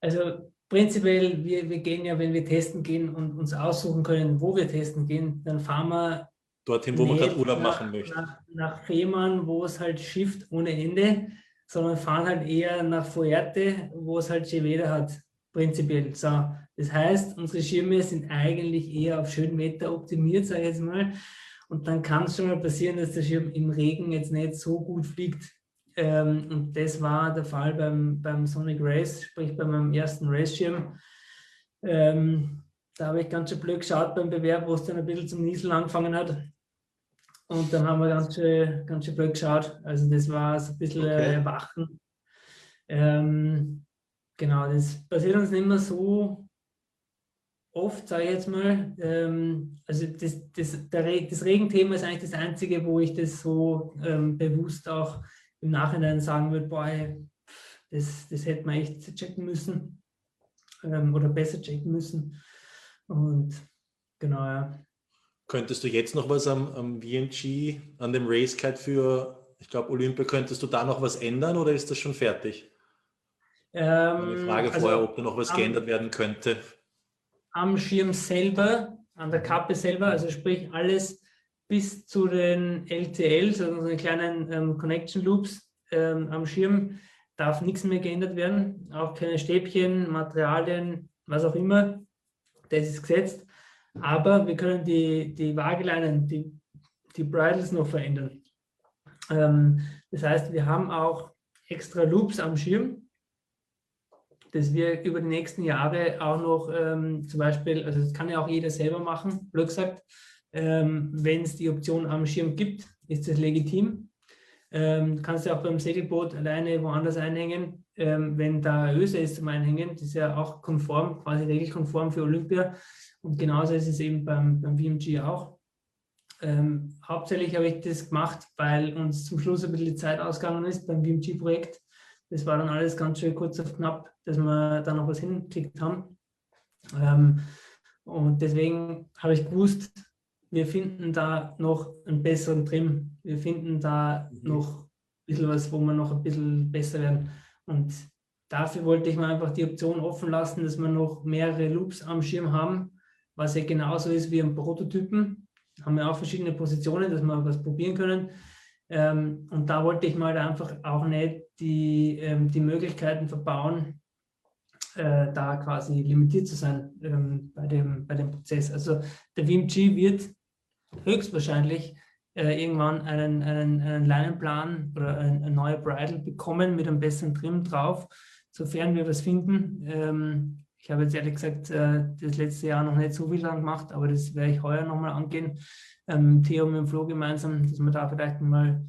Also, prinzipiell, wir, wir gehen ja, wenn wir testen gehen und uns aussuchen können, wo wir testen gehen, dann fahren wir dorthin, wo man gerade Urlaub nach, machen möchte. Nach, nach Fehmarn, wo es halt schifft ohne Ende, sondern fahren halt eher nach Fuerte, wo es halt Schewede hat, prinzipiell. So, das heißt, unsere Schirme sind eigentlich eher auf Schönwetter optimiert, sage ich jetzt mal. Und dann kann es schon mal passieren, dass der Schirm im Regen jetzt nicht so gut fliegt, ähm, und das war der Fall beim, beim Sonic Race, sprich bei meinem ersten Race-Schirm. Ähm, da habe ich ganz schön blöd geschaut beim Bewerb, wo es dann ein bisschen zum Nieseln angefangen hat. Und dann haben wir ganz schön, ganz schön blöd geschaut. Also das war so ein bisschen okay. äh, Wachen. Ähm, genau, das passiert uns nicht mehr so oft, sage ich jetzt mal. Ähm, also das, das, der, das Regenthema ist eigentlich das Einzige, wo ich das so ähm, bewusst auch im Nachhinein sagen würde, boah, das, das hätte man echt checken müssen ähm, oder besser checken müssen. Und genau, ja. Könntest du jetzt noch was am, am VMG, an dem Race Kite für, ich glaube, Olympia, könntest du da noch was ändern oder ist das schon fertig? Ähm, Eine Frage also vorher, ob da noch was am, geändert werden könnte. Am Schirm selber, an der Kappe selber, also sprich alles bis zu den LTLs, also den kleinen ähm, Connection Loops ähm, am Schirm, darf nichts mehr geändert werden. Auch keine Stäbchen, Materialien, was auch immer. Das ist gesetzt. Aber wir können die, die Waageleinen, die, die Bridles noch verändern. Ähm, das heißt, wir haben auch extra Loops am Schirm, dass wir über die nächsten Jahre auch noch ähm, zum Beispiel, also das kann ja auch jeder selber machen, blöd gesagt, ähm, Wenn es die Option am Schirm gibt, ist das legitim. Ähm, kannst du auch beim Segelboot alleine woanders einhängen. Ähm, wenn da Öse ist zum Einhängen, das ist ja auch konform, quasi regelkonform für Olympia. Und genauso ist es eben beim, beim VMG auch. Ähm, hauptsächlich habe ich das gemacht, weil uns zum Schluss ein bisschen die Zeit ausgegangen ist beim VMG-Projekt. Das war dann alles ganz schön kurz auf knapp, dass wir da noch was hingekriegt haben. Ähm, und deswegen habe ich gewusst, wir finden da noch einen besseren Trim. Wir finden da mhm. noch ein bisschen was, wo wir noch ein bisschen besser werden. Und dafür wollte ich mir einfach die Option offen lassen, dass wir noch mehrere Loops am Schirm haben, was ja genauso ist wie ein Prototypen. Haben wir auch verschiedene Positionen, dass wir was probieren können. Ähm, und da wollte ich mal einfach auch nicht die, ähm, die Möglichkeiten verbauen, äh, da quasi limitiert zu sein ähm, bei, dem, bei dem Prozess. Also der WMG wird höchstwahrscheinlich äh, irgendwann einen, einen, einen Leinenplan oder ein, ein neuer Bridle bekommen mit einem besseren Trim drauf, sofern wir was finden. Ähm, ich habe jetzt ehrlich gesagt äh, das letzte Jahr noch nicht so viel lang gemacht, aber das werde ich heuer nochmal angehen. Ähm, Theo mit dem Flo gemeinsam, dass wir da vielleicht mal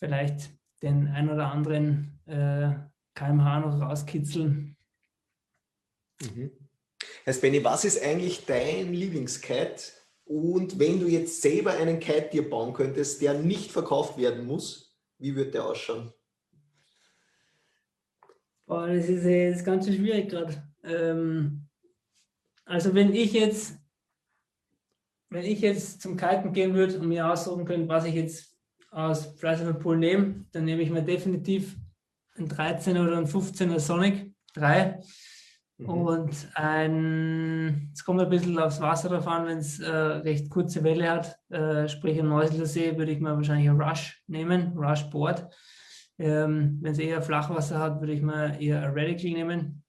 vielleicht den ein oder anderen äh, kmh noch rauskitzeln. Mhm. Herr Spenny, was ist eigentlich dein Lieblingskite? Und wenn du jetzt selber einen Kite dir bauen könntest, der nicht verkauft werden muss, wie würde der ausschauen? Boah, das ist, das ist ganz schwierig gerade. Ähm, also wenn ich jetzt, wenn ich jetzt zum Kiten gehen würde und mir aussuchen könnte, was ich jetzt aus Freiheit Pool nehme, dann nehme ich mir definitiv ein 13 oder ein 15er Sonic 3 Mhm. Und ein, es kommt ein bisschen aufs Wasser drauf an, wenn es äh, recht kurze Welle hat, äh, sprich ein Neusler See, würde ich mal wahrscheinlich ein Rush nehmen, Rush Board. Ähm, wenn es eher Flachwasser hat, würde ich mal eher ein Radical nehmen.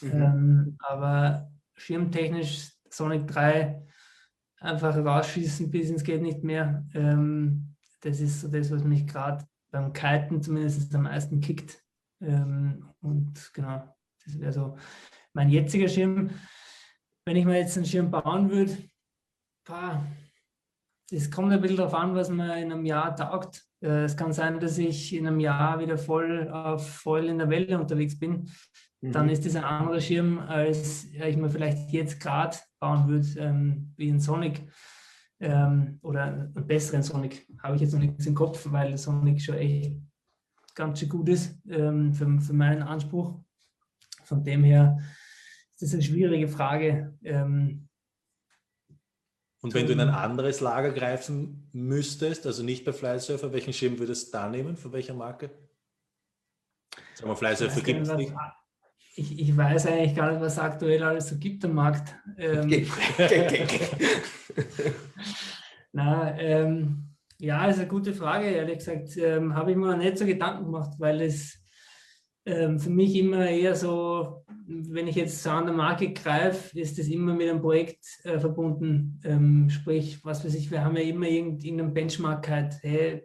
Mhm. Ähm, aber schirmtechnisch Sonic 3 einfach rausschießen bis ins geht nicht mehr. Ähm, das ist so das, was mich gerade beim Kiten zumindest am meisten kickt. Ähm, und genau, das wäre so mein jetziger Schirm. Wenn ich mir jetzt einen Schirm bauen würde, es kommt ein bisschen darauf an, was man in einem Jahr taugt. Äh, es kann sein, dass ich in einem Jahr wieder voll auf voll in der Welle unterwegs bin. Mhm. Dann ist das ein anderer Schirm, als ich mir vielleicht jetzt gerade bauen würde, ähm, wie ein Sonic ähm, oder einen besseren Sonic. Habe ich jetzt noch nichts im Kopf, weil der Sonic schon echt ganz schön gut ist ähm, für, für meinen Anspruch. Von dem her ist das eine schwierige Frage. Ähm, und wenn du in ein anderes Lager greifen müsstest, also nicht bei Flysurfer, welchen Schirm würdest du da nehmen? Von welcher Marke? Sagen wir, Flysurfer gibt es nicht. Ich, ich, weiß eigentlich gar nicht, was aktuell alles so gibt am Markt. Ähm, Na, ähm, ja, ist eine gute Frage. Ehrlich gesagt, ähm, habe ich mir noch nicht so Gedanken gemacht, weil es ähm, für mich immer eher so, wenn ich jetzt so an der Marke greife, ist das immer mit einem Projekt äh, verbunden. Ähm, sprich, was weiß ich, wir haben ja immer irgendeinen Benchmark halt, hey,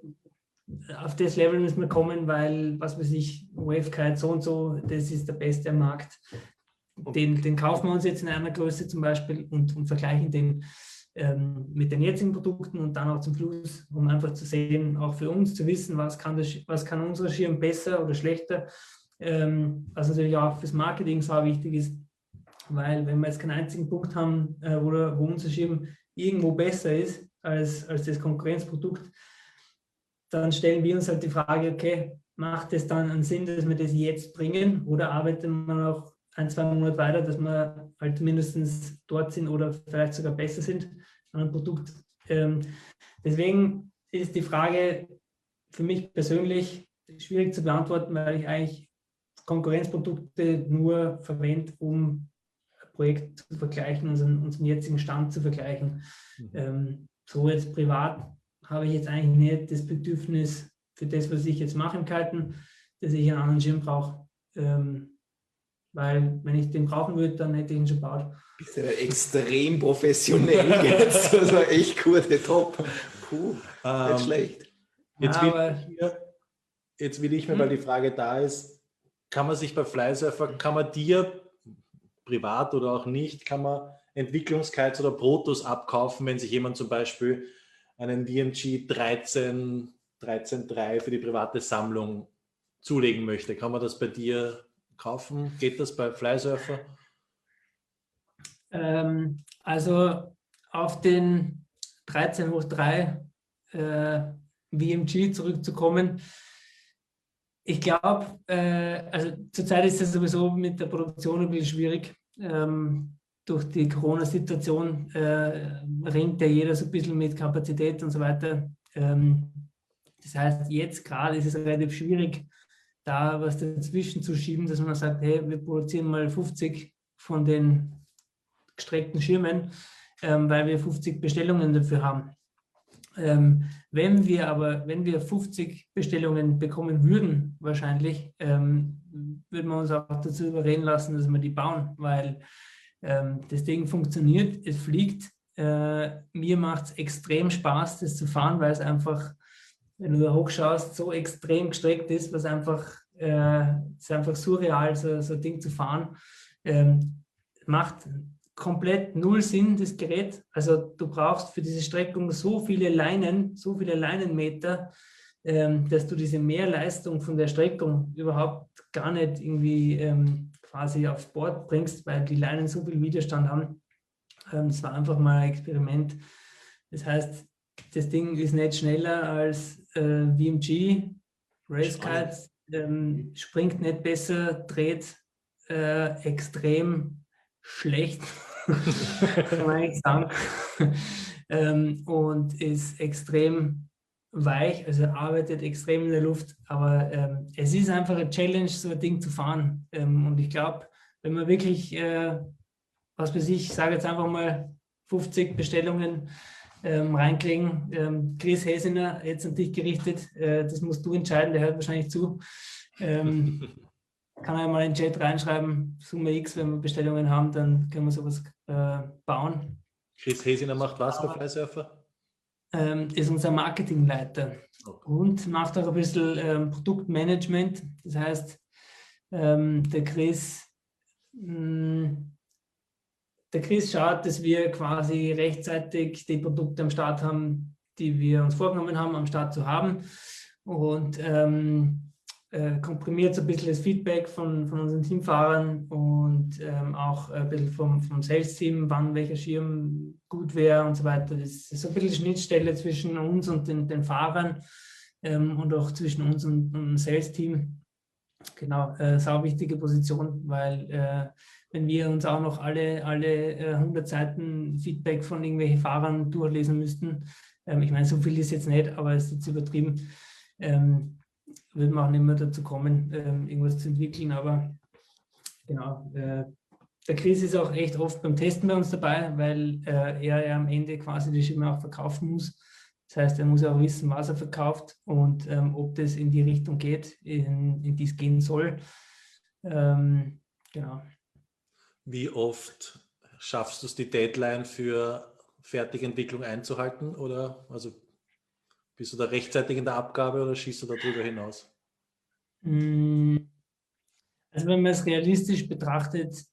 auf das Level müssen wir kommen, weil, was weiß ich, Wavekite so und so, das ist der beste Markt. Den, den kaufen wir uns jetzt in einer Größe zum Beispiel und, und vergleichen den ähm, mit den jetzigen Produkten und dann auch zum Schluss, um einfach zu sehen, auch für uns zu wissen, was kann, das, was kann unser Schirm besser oder schlechter ähm, was natürlich auch fürs Marketing so wichtig ist, weil wenn wir jetzt keinen einzigen Punkt haben, äh, wo, wo unser Schirm irgendwo besser ist als, als das Konkurrenzprodukt, dann stellen wir uns halt die Frage, okay, macht es dann einen Sinn, dass wir das jetzt bringen oder arbeiten wir noch ein, zwei Monate weiter, dass wir halt mindestens dort sind oder vielleicht sogar besser sind an einem Produkt. Ähm, deswegen ist die Frage für mich persönlich schwierig zu beantworten, weil ich eigentlich Konkurrenzprodukte nur verwendet, um ein Projekt zu vergleichen, unseren, unseren jetzigen Stand zu vergleichen. Mhm. Ähm, so jetzt privat habe ich jetzt eigentlich nicht das Bedürfnis für das, was ich jetzt mache im Kalten, dass ich einen anderen Schirm brauche. Ähm, weil wenn ich den brauchen würde, dann hätte ich ihn schon gebaut. Bist du extrem professionell jetzt. Also echt gute Top. Puh, ähm, nicht schlecht. Jetzt will, jetzt will ich mir, hm? weil die Frage da ist, kann man sich bei Flysurfer, kann man dir privat oder auch nicht, kann man Entwicklungskites oder Protos abkaufen, wenn sich jemand zum Beispiel einen VMG 13, 13.3 für die private Sammlung zulegen möchte. Kann man das bei dir kaufen? Geht das bei Flysurfer? Ähm, also auf den 13 hoch 3 äh, VMG zurückzukommen, ich glaube, äh, also zurzeit ist es sowieso mit der Produktion ein bisschen schwierig. Ähm, durch die Corona-Situation äh, ringt ja jeder so ein bisschen mit Kapazität und so weiter. Ähm, das heißt, jetzt gerade ist es relativ schwierig, da was dazwischen zu schieben, dass man sagt, hey, wir produzieren mal 50 von den gestreckten Schirmen, ähm, weil wir 50 Bestellungen dafür haben. Ähm, wenn wir aber, wenn wir 50 Bestellungen bekommen würden, wahrscheinlich, ähm, würden wir uns auch dazu überreden lassen, dass wir die bauen, weil ähm, das Ding funktioniert, es fliegt. Äh, mir macht es extrem Spaß, das zu fahren, weil es einfach, wenn du da hochschaust, so extrem gestreckt ist, was einfach, äh, ist einfach surreal, so, so ein Ding zu fahren. Ähm, macht komplett null Sinn, das Gerät. Also du brauchst für diese Streckung so viele Leinen, so viele Leinenmeter, ähm, dass du diese Mehrleistung von der Streckung überhaupt gar nicht irgendwie ähm, quasi aufs Board bringst, weil die Leinen so viel Widerstand haben. Ähm, das war einfach mal ein Experiment. Das heißt, das Ding ist nicht schneller als äh, VMG, Racekite, ähm, springt nicht besser, dreht äh, extrem schlecht, kann man eigentlich sagen. ähm, und ist extrem weich, also arbeitet extrem in der Luft. Aber ähm, es ist einfach eine Challenge, so ein Ding zu fahren. Ähm, und ich glaube, wenn man wirklich, äh, was weiß ich, sage jetzt einfach mal 50 Bestellungen ähm, reinkriegen. Ähm, Chris Hesiner, jetzt an dich gerichtet, äh, das musst du entscheiden, der hört wahrscheinlich zu. Ähm, kann er mal in den Chat reinschreiben, Summe X, wenn wir Bestellungen haben, dann können wir sowas äh, bauen. Chris Hesiner macht was bei Freisurfer? Ähm, ist unser Marketingleiter okay. und macht auch ein bisschen ähm, Produktmanagement. Das heißt, ähm, der Chris mh, hm, der Chris schaut, dass wir quasi rechtzeitig die Produkte am Start haben, die wir uns vorgenommen haben, am Start zu haben. Und ähm, äh, komprimiert so ein bisschen das Feedback von, von unseren Teamfahrern und ähm, auch ein bisschen vom, vom Sales-Team, wann welcher Schirm gut wäre und so weiter. Das ist so ein bisschen Schnittstelle zwischen uns und den, den Fahrern ähm, und auch zwischen uns und, und dem Sales-Team. Genau, äh, sau wichtige Position, weil äh, wenn wir uns auch noch alle, alle 100 äh, Seiten Feedback von irgendwelchen Fahrern durchlesen müssten, ähm, ich meine, so viel ist jetzt nicht, aber es ist jetzt übertrieben, ähm, würden wir auch nicht mehr dazu kommen, ähm, irgendwas zu entwickeln. Aber genau, äh, der Chris ist auch echt oft beim Testen bei uns dabei, weil äh, er ja am Ende quasi die Schimme auch verkaufen muss. Das heißt, er muss auch wissen, was er verkauft und ähm, ob das in die Richtung geht, in, in die es gehen soll. Ähm, genau. Wie oft schaffst du es, die Deadline für Fertigentwicklung einzuhalten? Oder also bist du da rechtzeitig in der Abgabe oder schießt du darüber hinaus? Hm. Also wenn man es realistisch betrachtet,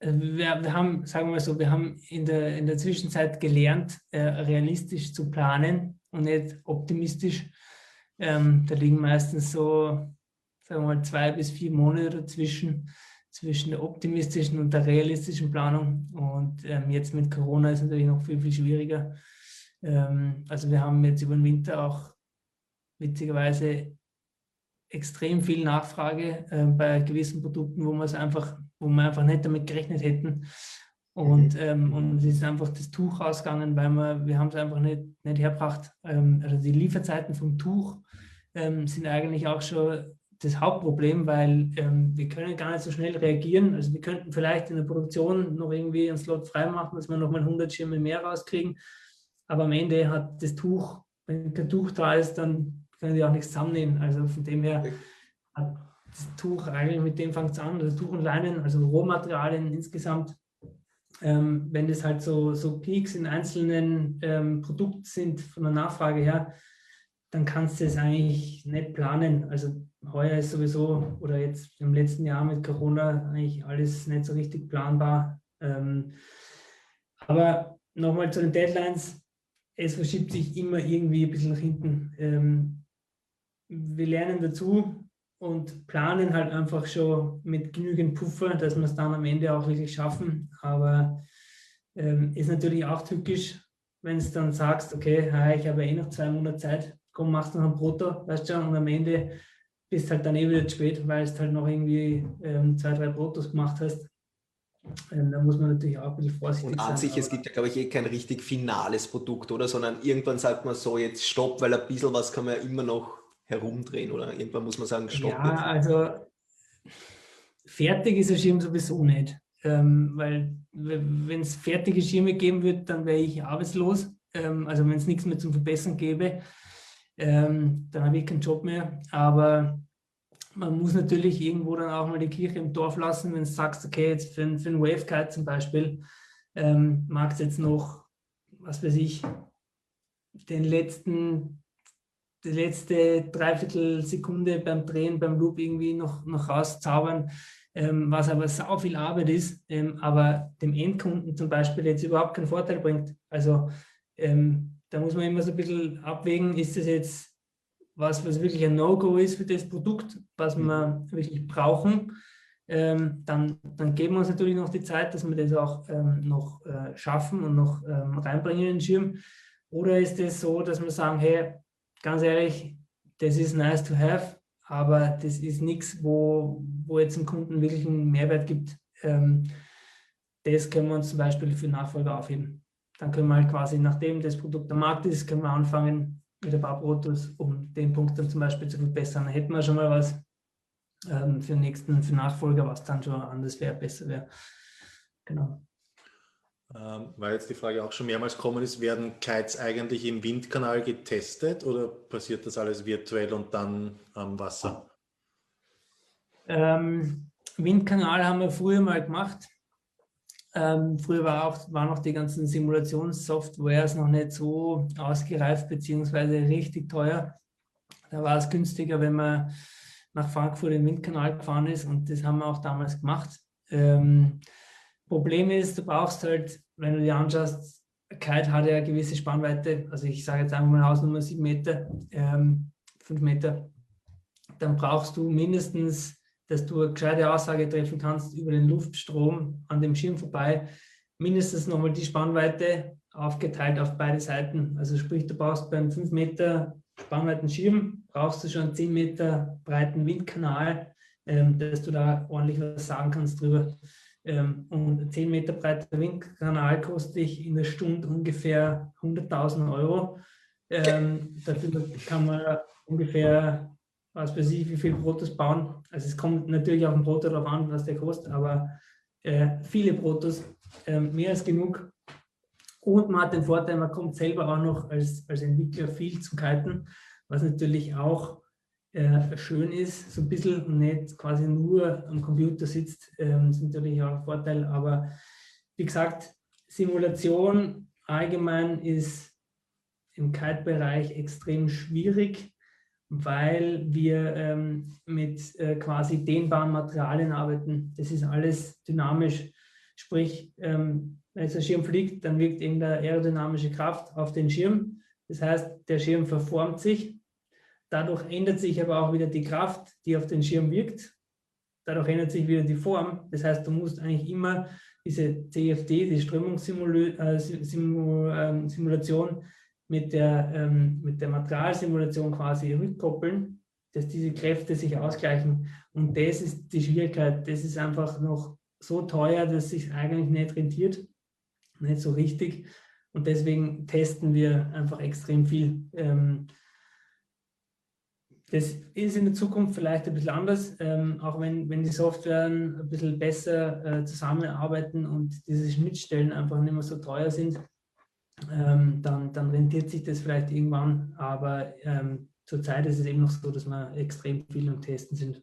äh, wir, wir, haben, sagen wir so, wir haben in der, in der Zwischenzeit gelernt, äh, realistisch zu planen und nicht optimistisch. Ähm, da liegen meistens so, sagen wir mal, zwei bis vier Monate dazwischen zwischen der optimistischen und der realistischen Planung. Und ähm, jetzt mit Corona ist es natürlich noch viel, viel schwieriger. Ähm, also wir haben jetzt über den Winter auch witzigerweise extrem viel Nachfrage äh, bei gewissen Produkten, wo wir es einfach, wo wir einfach nicht damit gerechnet hätten. Und, mhm. ähm, und es ist einfach das Tuch ausgegangen, weil wir, wir haben es einfach nicht, nicht hergebracht. Ähm, also die Lieferzeiten vom Tuch ähm, sind eigentlich auch schon das Hauptproblem, weil ähm, wir können gar nicht so schnell reagieren. Also wir könnten vielleicht in der Produktion noch irgendwie einen Slot freimachen, dass wir nochmal 100 Schirme mehr rauskriegen. Aber am Ende hat das Tuch, wenn kein Tuch da ist, dann können die auch nichts zusammennehmen. Also von dem her hat das Tuch eigentlich, mit dem fängt es an, das Tuch und Leinen, also Rohmaterialien insgesamt. Ähm, wenn das halt so, so Peaks in einzelnen ähm, Produkten sind von der Nachfrage her, dann kannst du es eigentlich nicht planen. Also heuer ist sowieso oder jetzt im letzten Jahr mit Corona eigentlich alles nicht so richtig planbar. Ähm, aber nochmal zu den Deadlines. Es verschiebt sich immer irgendwie ein bisschen nach hinten. Ähm, wir lernen dazu und planen halt einfach schon mit genügend Puffer, dass wir es dann am Ende auch wirklich schaffen. Aber ähm, ist natürlich auch tückisch, wenn du dann sagst, okay, ich habe eh noch zwei Monate Zeit, komm, machst noch ein Brutto, weißt du, und am Ende bist halt dann eh wieder zu spät, weil du halt noch irgendwie ähm, zwei, drei Brotos gemacht hast. Ähm, da muss man natürlich auch ein bisschen vorsichtig sein. Und an sich, es gibt ja, glaube ich, eh kein richtig finales Produkt, oder? Sondern irgendwann sagt man so, jetzt stopp, weil ein bisschen was kann man ja immer noch herumdrehen, oder? Irgendwann muss man sagen, stopp. Ja, also fertig ist ein Schirm sowieso nicht. Ähm, weil wenn es fertige Schirme geben würde, dann wäre ich arbeitslos. Ähm, also wenn es nichts mehr zum Verbessern gäbe, ähm, dann habe ich keinen Job mehr. Aber man muss natürlich irgendwo dann auch mal die Kirche im Dorf lassen, wenn du sagst, okay, jetzt für, für einen Wavekite zum Beispiel, ähm, magst jetzt noch, was weiß ich, den letzten, die letzte Dreiviertelsekunde beim Drehen, beim Loop irgendwie noch, noch rauszaubern, ähm, was aber sau viel Arbeit ist, ähm, aber dem Endkunden zum Beispiel jetzt überhaupt keinen Vorteil bringt. Also ähm, da muss man immer so ein bisschen abwägen, ist das jetzt was, was wirklich ein No-Go ist für das Produkt, was mhm. wir wirklich brauchen. Ähm, dann, dann geben wir uns natürlich noch die Zeit, dass wir das auch ähm, noch äh, schaffen und noch ähm, reinbringen in den Schirm. Oder ist es so, dass wir sagen, hey, ganz ehrlich, das ist nice to have, aber das ist nichts, wo, wo jetzt dem Kunden wirklich einen Mehrwert gibt. Ähm, das können wir uns zum Beispiel für Nachfolger aufheben dann können wir halt quasi, nachdem das Produkt am Markt ist, können wir anfangen mit ein paar Protos, um den Punkt dann zum Beispiel zu verbessern. Hätten wir schon mal was. ähm, für den nächsten, für Nachfolger, was dann schon anders wäre, besser wäre. Genau. Ähm, weil jetzt die Frage auch schon mehrmals kommen ist, werden Kites eigentlich im Windkanal getestet oder passiert das alles virtuell und dann am Wasser? Ähm, Windkanal haben wir früher mal gemacht. Ähm, früher war auch, waren auch die ganzen Simulationssoftwares noch nicht so ausgereift, beziehungsweise richtig teuer. Da war es günstiger, wenn man nach Frankfurt im Windkanal gefahren ist und das haben wir auch damals gemacht. Ähm, Problem ist, du brauchst halt, wenn du dir anschaust, Kite hat ja eine gewisse Spannweite, also ich sage jetzt einfach mal Hausnummer 7 Meter, ähm, 5 Meter, dann brauchst du mindestens, dass du eine gescheite Aussage treffen kannst über den Luftstrom an dem Schirm vorbei, mindestens nochmal die Spannweite aufgeteilt auf beide Seiten. Also sprich, du brauchst beim 5 Meter Spannweiten Schirm, brauchst du schon einen 10 Meter breiten Windkanal, ähm, dass du da ordentlich was sagen kannst drüber. Ähm, und 10 Meter breiter Windkanal kostet dich in der Stunde ungefähr 100.000 Euro. Ähm, dafür kann man ungefähr, was weiß ich, wie viele Protos bauen. Also es kommt natürlich auf den Proto darauf an, was der kostet, aber äh, viele Protos, äh, mehr als genug. Und man hat den Vorteil, man kommt selber auch noch als, als Entwickler viel zu kiten, was natürlich auch äh, schön ist, so ein bisschen und nicht quasi nur am Computer sitzt, ähm, ist natürlich auch ein Vorteil. Aber wie gesagt, Simulation allgemein ist im Kite-Bereich extrem schwierig, weil wir ähm, mit äh, quasi dehnbaren Materialien arbeiten. Das ist alles dynamisch. Sprich, ähm, wenn der Schirm fliegt, dann wirkt irgendeine aerodynamische Kraft auf den Schirm. Das heißt, der Schirm verformt sich Dadurch ändert sich aber auch wieder die Kraft, die auf den Schirm wirkt. Dadurch ändert sich wieder die Form. Das heißt, du musst eigentlich immer diese CFD, die Strömungssimulation äh, ähm, mit der, ähm, mit der Materialsimulation quasi rückkoppeln, dass diese Kräfte sich ausgleichen. Und das ist die Schwierigkeit. Das ist einfach noch so teuer, dass sich eigentlich nicht rentiert, nicht so richtig. Und deswegen testen wir einfach extrem viel. Ähm, das ist in der Zukunft vielleicht ein bisschen anders, ähm, auch wenn, wenn die Software ein bisschen besser äh, zusammenarbeiten und diese Schnittstellen einfach nicht mehr so teuer sind, ähm, dann, dann rentiert sich das vielleicht irgendwann. Aber ähm, zurzeit ist es eben noch so, dass wir extrem viel am Testen sind.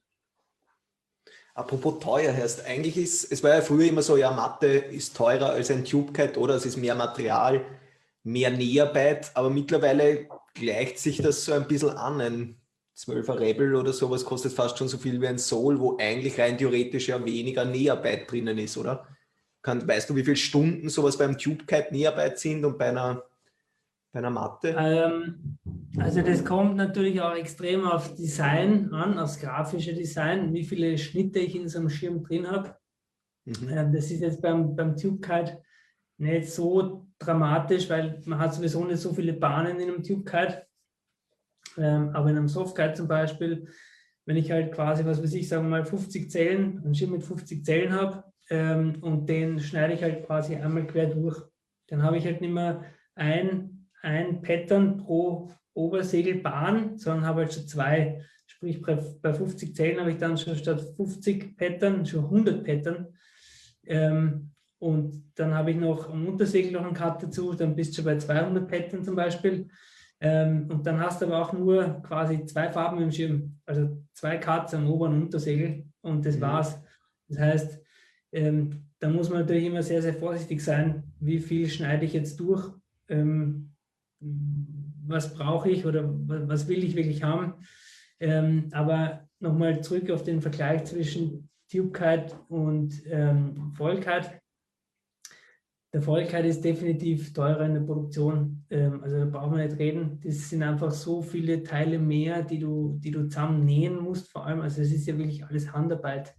Apropos teuer heißt, eigentlich ist, es war ja früher immer so, ja, Mathe ist teurer als ein TubeCat oder es ist mehr Material, mehr Näharbeit, aber mittlerweile gleicht sich das so ein bisschen an. Ein 12er Rebel oder sowas kostet fast schon so viel wie ein Soul, wo eigentlich rein theoretisch ja weniger Näharbeit drinnen ist, oder? Kann, weißt du, wie viele Stunden sowas beim TubeKite Näharbeit sind und bei einer, bei einer Matte? Ähm, also das kommt natürlich auch extrem auf Design an, aufs grafische Design, wie viele Schnitte ich in so einem Schirm drin habe. Mhm. Ähm, das ist jetzt beim, beim TubeKite nicht so dramatisch, weil man hat sowieso nicht so viele Bahnen in einem TubeKite. Ähm, aber in einem Softguide zum Beispiel, wenn ich halt quasi, was weiß ich, sagen wir mal 50 Zellen, einen Schirm mit 50 Zellen habe ähm, und den schneide ich halt quasi einmal quer durch, dann habe ich halt nicht mehr ein, ein Pattern pro Obersegelbahn, sondern habe halt schon zwei. Sprich, bei 50 Zellen habe ich dann schon statt 50 Pattern schon 100 Pattern. Ähm, und dann habe ich noch am Untersegel noch einen Cut dazu, dann bist du schon bei 200 Pattern zum Beispiel. Ähm, und dann hast du aber auch nur quasi zwei Farben im Schirm, also zwei Cuts am Ober- und Untersegel und das mhm. war's. Das heißt, ähm, da muss man natürlich immer sehr, sehr vorsichtig sein, wie viel schneide ich jetzt durch, ähm, was brauche ich oder was will ich wirklich haben. Ähm, aber nochmal zurück auf den Vergleich zwischen TubeKite und ähm, Vollkite der Volkheit ist definitiv teurer in der Produktion. Ähm, also da brauchen wir nicht reden. Das sind einfach so viele Teile mehr, die du, die du zusammen nähen musst, vor allem. Also es ist ja wirklich alles Handarbeit.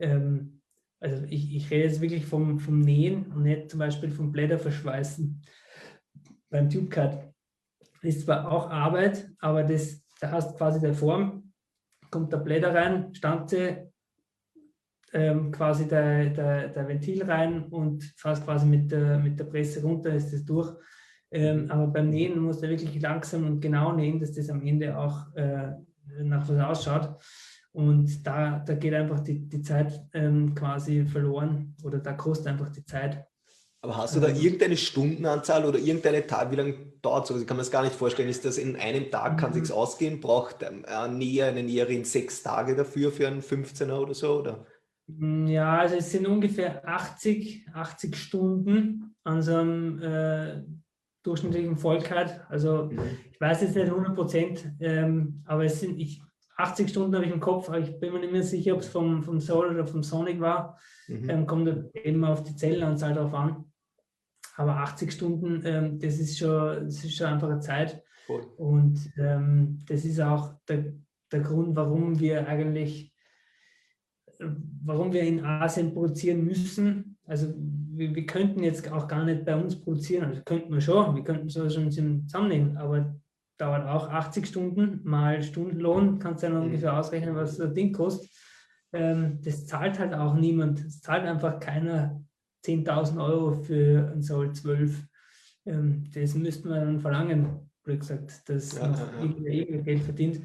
Ähm, also ich, ich rede jetzt wirklich vom, vom Nähen und nicht zum Beispiel vom Blätterverschweißen beim TubeCut. Ist zwar auch Arbeit, aber das, da hast quasi der Form, kommt der Blätter rein, Stanze, ähm, quasi der, der, der, Ventil rein und fast quasi mit der, mit der Presse runter ist es durch. Ähm, aber beim Nähen muss er wirklich langsam und genau nähen, dass das am Ende auch äh, nach was ausschaut. Und da, da geht einfach die, die Zeit ähm, quasi verloren oder da kostet einfach die Zeit. Aber hast du da irgendeine Stundenanzahl oder irgendeine Tag, wie lange dauert sowas? Ich kann mir das gar nicht vorstellen. Ist das in einem Tag, kann mhm. sich's ausgehen? Braucht ähm, eine Nähe, eine Näherin sechs Tage dafür für einen 15er oder so? Oder? Mm, ja, also es sind ungefähr 80, 80 Stunden an so einem äh, durchschnittlichen Vollkeit. Also mhm. ich weiß jetzt nicht 100 Prozent, ähm, aber es sind ich, 80 Stunden habe ich im Kopf, aber ich bin mir nicht mehr sicher, ob es vom, vom Soul oder vom Sonic war. Mhm. Ähm, kommt eben auf die Zellenanzahl drauf an. Aber 80 Stunden, ähm, das, ist schon, das ist schon einfach eine Zeit. Cool. Und ähm, das ist auch der, der Grund, warum wir eigentlich warum wir in Asien produzieren müssen. Also wir, wir, könnten jetzt auch gar nicht bei uns produzieren. Also könnten wir schon, wir könnten so schon zusammennehmen, aber dauert auch 80 Stunden mal Stundenlohn, kannst du ja noch mhm. ungefähr ausrechnen, was das Ding kostet. Ähm, das zahlt halt auch niemand. Es zahlt einfach keiner 10.000 Euro für ein Soul 12. Ähm, das müssten wir dann verlangen, wie gesagt, dass ja, ja, ja. Geld verdient.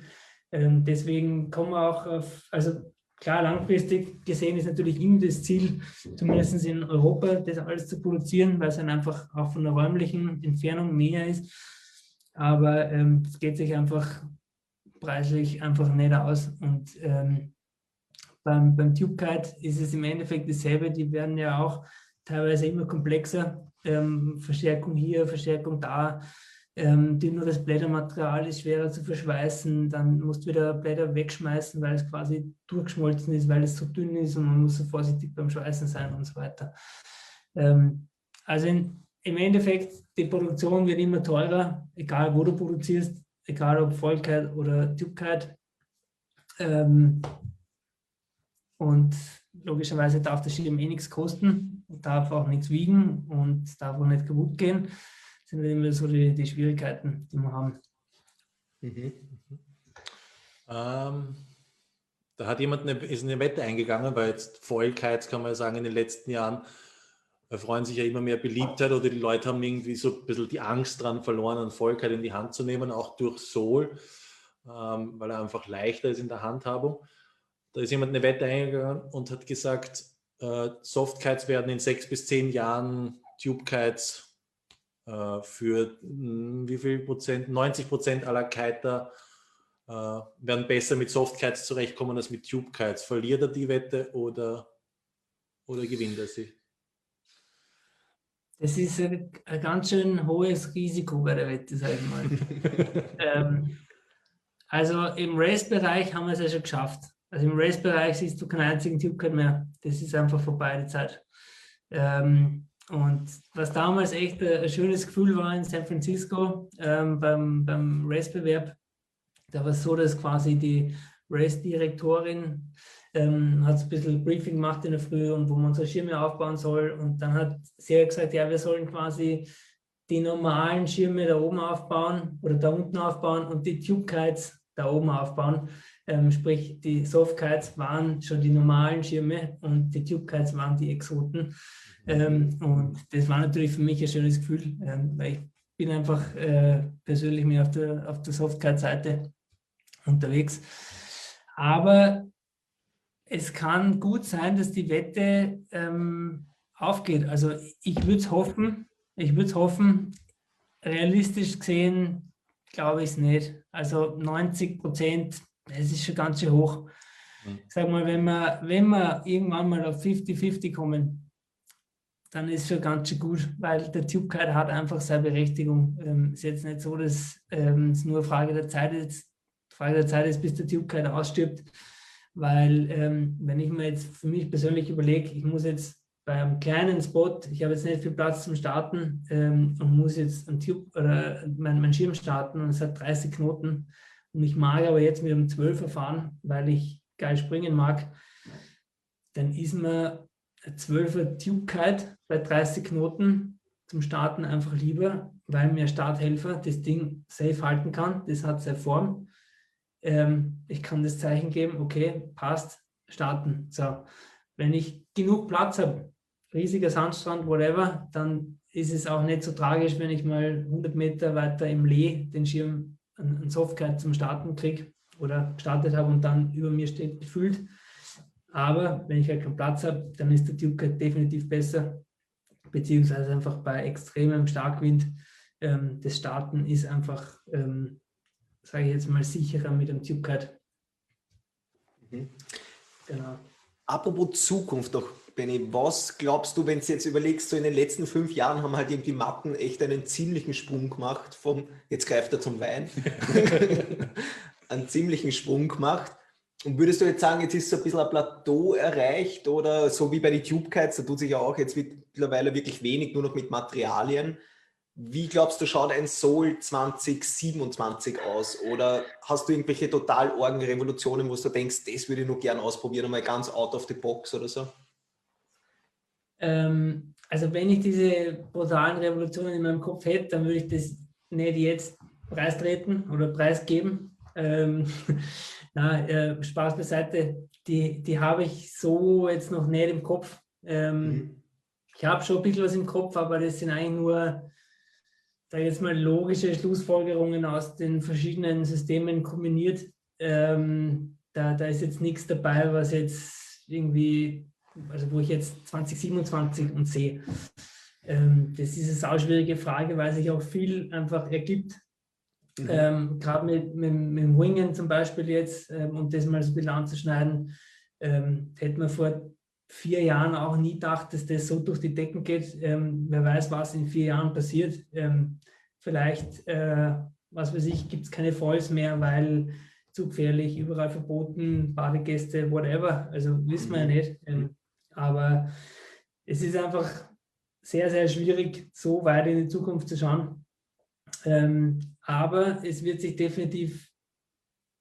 Ähm, deswegen kommen wir auch auf, also Klar, langfristig gesehen ist natürlich immer das Ziel, zumindest in Europa, das alles zu produzieren, weil es dann einfach auch von der räumlichen Entfernung näher ist. Aber ähm, es geht sich einfach preislich einfach nicht aus. Und ähm, beim, beim TubeKite ist es im Endeffekt dasselbe. Die werden ja auch teilweise immer komplexer. Ähm, Verstärkung hier, Verstärkung da ähm, das Blättermaterial ist schwerer zu verschweißen, dann musst du wieder Blätter wegschmeißen, weil es quasi durchgeschmolzen ist, weil es so dünn ist und man muss so vorsichtig beim Schweißen sein und so weiter. Ähm, also in, im Endeffekt, die Produktion wird immer teurer, egal wo du produzierst, egal ob Vollkeit oder Tubkeit. Ähm, und logischerweise darf der Schirm eh nichts kosten, darf auch nichts wiegen und darf auch nicht kaputt gehen sind immer so die, die Schwierigkeiten, die wir haben. Mhm. Ähm, da hat jemand eine, ist eine Wette eingegangen, weil jetzt Vollkeit, kann man sagen, in den letzten Jahren erfreuen sich ja immer mehr Beliebtheit oder die Leute haben irgendwie so ein bisschen die Angst dran verloren, an Vollkeit in die Hand zu nehmen, auch durch Soul, ähm, weil er einfach leichter ist in der Handhabung. Da ist jemand eine Wette eingegangen und hat gesagt, äh, Softkites werden in sechs bis zehn Jahren Tubekites äh, für hm, wie viel Prozent? 90 Prozent aller Kiter äh, werden besser mit Softkites zurechtkommen als mit Tubekites. Verliert er die Wette oder, oder gewinnt er sie? Das ist ein, ein, ganz schön hohes Risiko bei der Wette, sage ich mal. ähm, also im Race-Bereich haben wir es ja schon geschafft. Also im Race-Bereich siehst du keinen einzigen Tube mehr. Das ist einfach vorbei, die Zeit. Ähm, und was damals echt ein, schönes Gefühl war in San Francisco ähm, beim, beim Race-Bewerb, da war es so, dass quasi die Race-Direktorin ähm, hat ein bisschen Briefing gemacht in der Früh und wo man so Schirme aufbauen soll. Und dann hat sie gesagt, ja, wir sollen quasi die normalen Schirme da oben aufbauen oder da unten aufbauen und die Tube-Kites da oben aufbauen. Ähm, sprich, die Soft-Kites waren schon die normalen Schirme und die Tube-Kites waren die Exoten. Ähm, und das war natürlich für mich ein schönes Gefühl, ähm, weil ich bin einfach äh, persönlich mehr auf der, auf der Softcard-Seite unterwegs. Aber es kann gut sein, dass die Wette ähm, aufgeht. Also ich würde es hoffen, ich würde es hoffen, realistisch gesehen glaube ich es nicht. Also 90 Prozent, das ist schon ganz schön hoch. Mhm. Sag mal, wenn wir, wenn wir irgendwann mal auf 50-50 kommen, dann ist schon ganz schön gut, weil der Tube-Kite hat einfach seine Berechtigung. Ähm, ist jetzt nicht so, dass ähm, es nur eine Frage der Zeit ist, Frage der Zeit ist, bis der Tube-Kite ausstirbt. Weil ähm, wenn ich mir jetzt für mich persönlich überlege, ich muss jetzt bei einem kleinen Spot, ich habe jetzt nicht viel Platz zum Starten ähm, und muss jetzt ein Tube oder mein, mein Schirm starten und es hat 30 Knoten und ich mag aber jetzt mit einem 12er fahren, weil ich geil springen mag, dann ist mir 12er Tube-Kite bei 30 Knoten zum Starten einfach lieber, weil mir Starthelfer das Ding safe halten kann. Das hat seine Form. Ähm, ich kann das Zeichen geben, okay, passt, starten. So, wenn ich genug Platz habe, riesiger Sandstrand, whatever, dann ist es auch nicht so tragisch, wenn ich mal 100 Meter weiter im Lee den Schirm, einen Softkite zum Starten kriege. oder gestartet habe und dann über mir steht, gefühlt. Aber wenn ich halt keinen Platz habe, dann ist der Tube Guide definitiv besser, beziehungsweise einfach bei extremem Starkwind. Ähm, das Starten ist einfach, ähm, sage ich jetzt mal, sicherer mit dem Guide. Mhm. Genau. Apropos Zukunft doch, Benny, was glaubst du, wenn du jetzt überlegst, so in den letzten fünf Jahren haben halt irgendwie Matten echt einen ziemlichen Sprung gemacht vom, jetzt greift er zum Wein, einen ziemlichen Sprung gemacht. Und würdest du jetzt sagen, jetzt ist so ein bisschen ein Plateau erreicht oder so wie bei den Tube Kites, da tut sich ja auch jetzt mittlerweile wirklich wenig nur noch mit Materialien. Wie glaubst du, schaut ein Soul 2027 aus? Oder hast du irgendwelche total orgen Revolutionen, wo du denkst, das würde ich nur gerne ausprobieren, einmal ganz out of the box oder so? Ähm, also wenn ich diese brutalen Revolutionen in meinem Kopf hätte, dann würde ich das nicht jetzt preistreten oder preisgeben. Ähm, na, äh, Spaß beiseite, die, die habe ich so jetzt noch nicht im Kopf. Ähm, mhm. Ich habe schon ein bisschen was im Kopf, aber das sind eigentlich nur, da jetzt mal logische Schlussfolgerungen aus den verschiedenen Systemen kombiniert. Ähm, da, da ist jetzt nichts dabei, was jetzt irgendwie, also wo ich jetzt 2027 und sehe. Ähm, das ist eine schwierige Frage, weil sich auch viel einfach ergibt Mhm. Ähm, Gerade mit, mit, mit, dem Wingen zum Beispiel jetzt, ähm, um das mal so ein bisschen anzuschneiden, ähm, hätte man vor vier Jahren auch nie gedacht, dass das so durch die Decken geht. Ähm, wer weiß, was in vier Jahren passiert. Ähm, vielleicht, äh, was weiß ich, gibt es keine Falls mehr, weil zu gefährlich, überall verboten, Badegäste, whatever. Also wissen wir ja mhm. nicht. Ähm, aber es ist einfach sehr, sehr schwierig, so weit in die Zukunft zu schauen. Ähm, aber es wird sich definitiv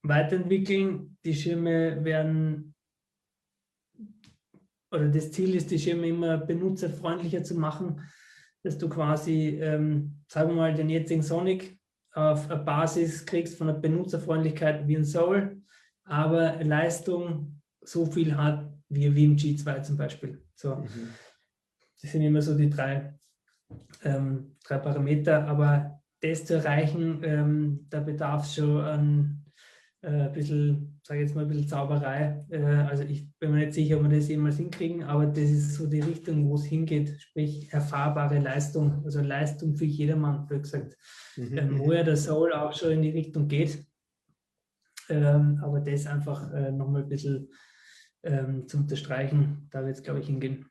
weiterentwickeln. Die Schirme werden, oder das Ziel ist, die Schirme immer benutzerfreundlicher zu machen, dass du quasi, ähm, sagen wir mal, den jetzigen Sonic auf eine Basis kriegst von der Benutzerfreundlichkeit wie ein Soul, aber Leistung so viel hat wie, wie im G2 zum Beispiel. So. Mhm. Das sind immer so die drei, ähm, drei Parameter, aber das zu erreichen, ähm, da bedarf es schon ein äh, bisschen, sage jetzt mal, ein bisschen Zauberei. Äh, also ich bin mir nicht sicher, ob wir das jemals hinkriegen, aber das ist so die Richtung, wo es hingeht, sprich erfahrbare Leistung, also Leistung für jedermann, wie gesagt, mhm. ähm, wo ja der Soul auch schon in die Richtung geht. Ähm, aber das einfach äh, nochmal ein bisschen ähm, zu unterstreichen, da wird es, glaube ich, hingehen.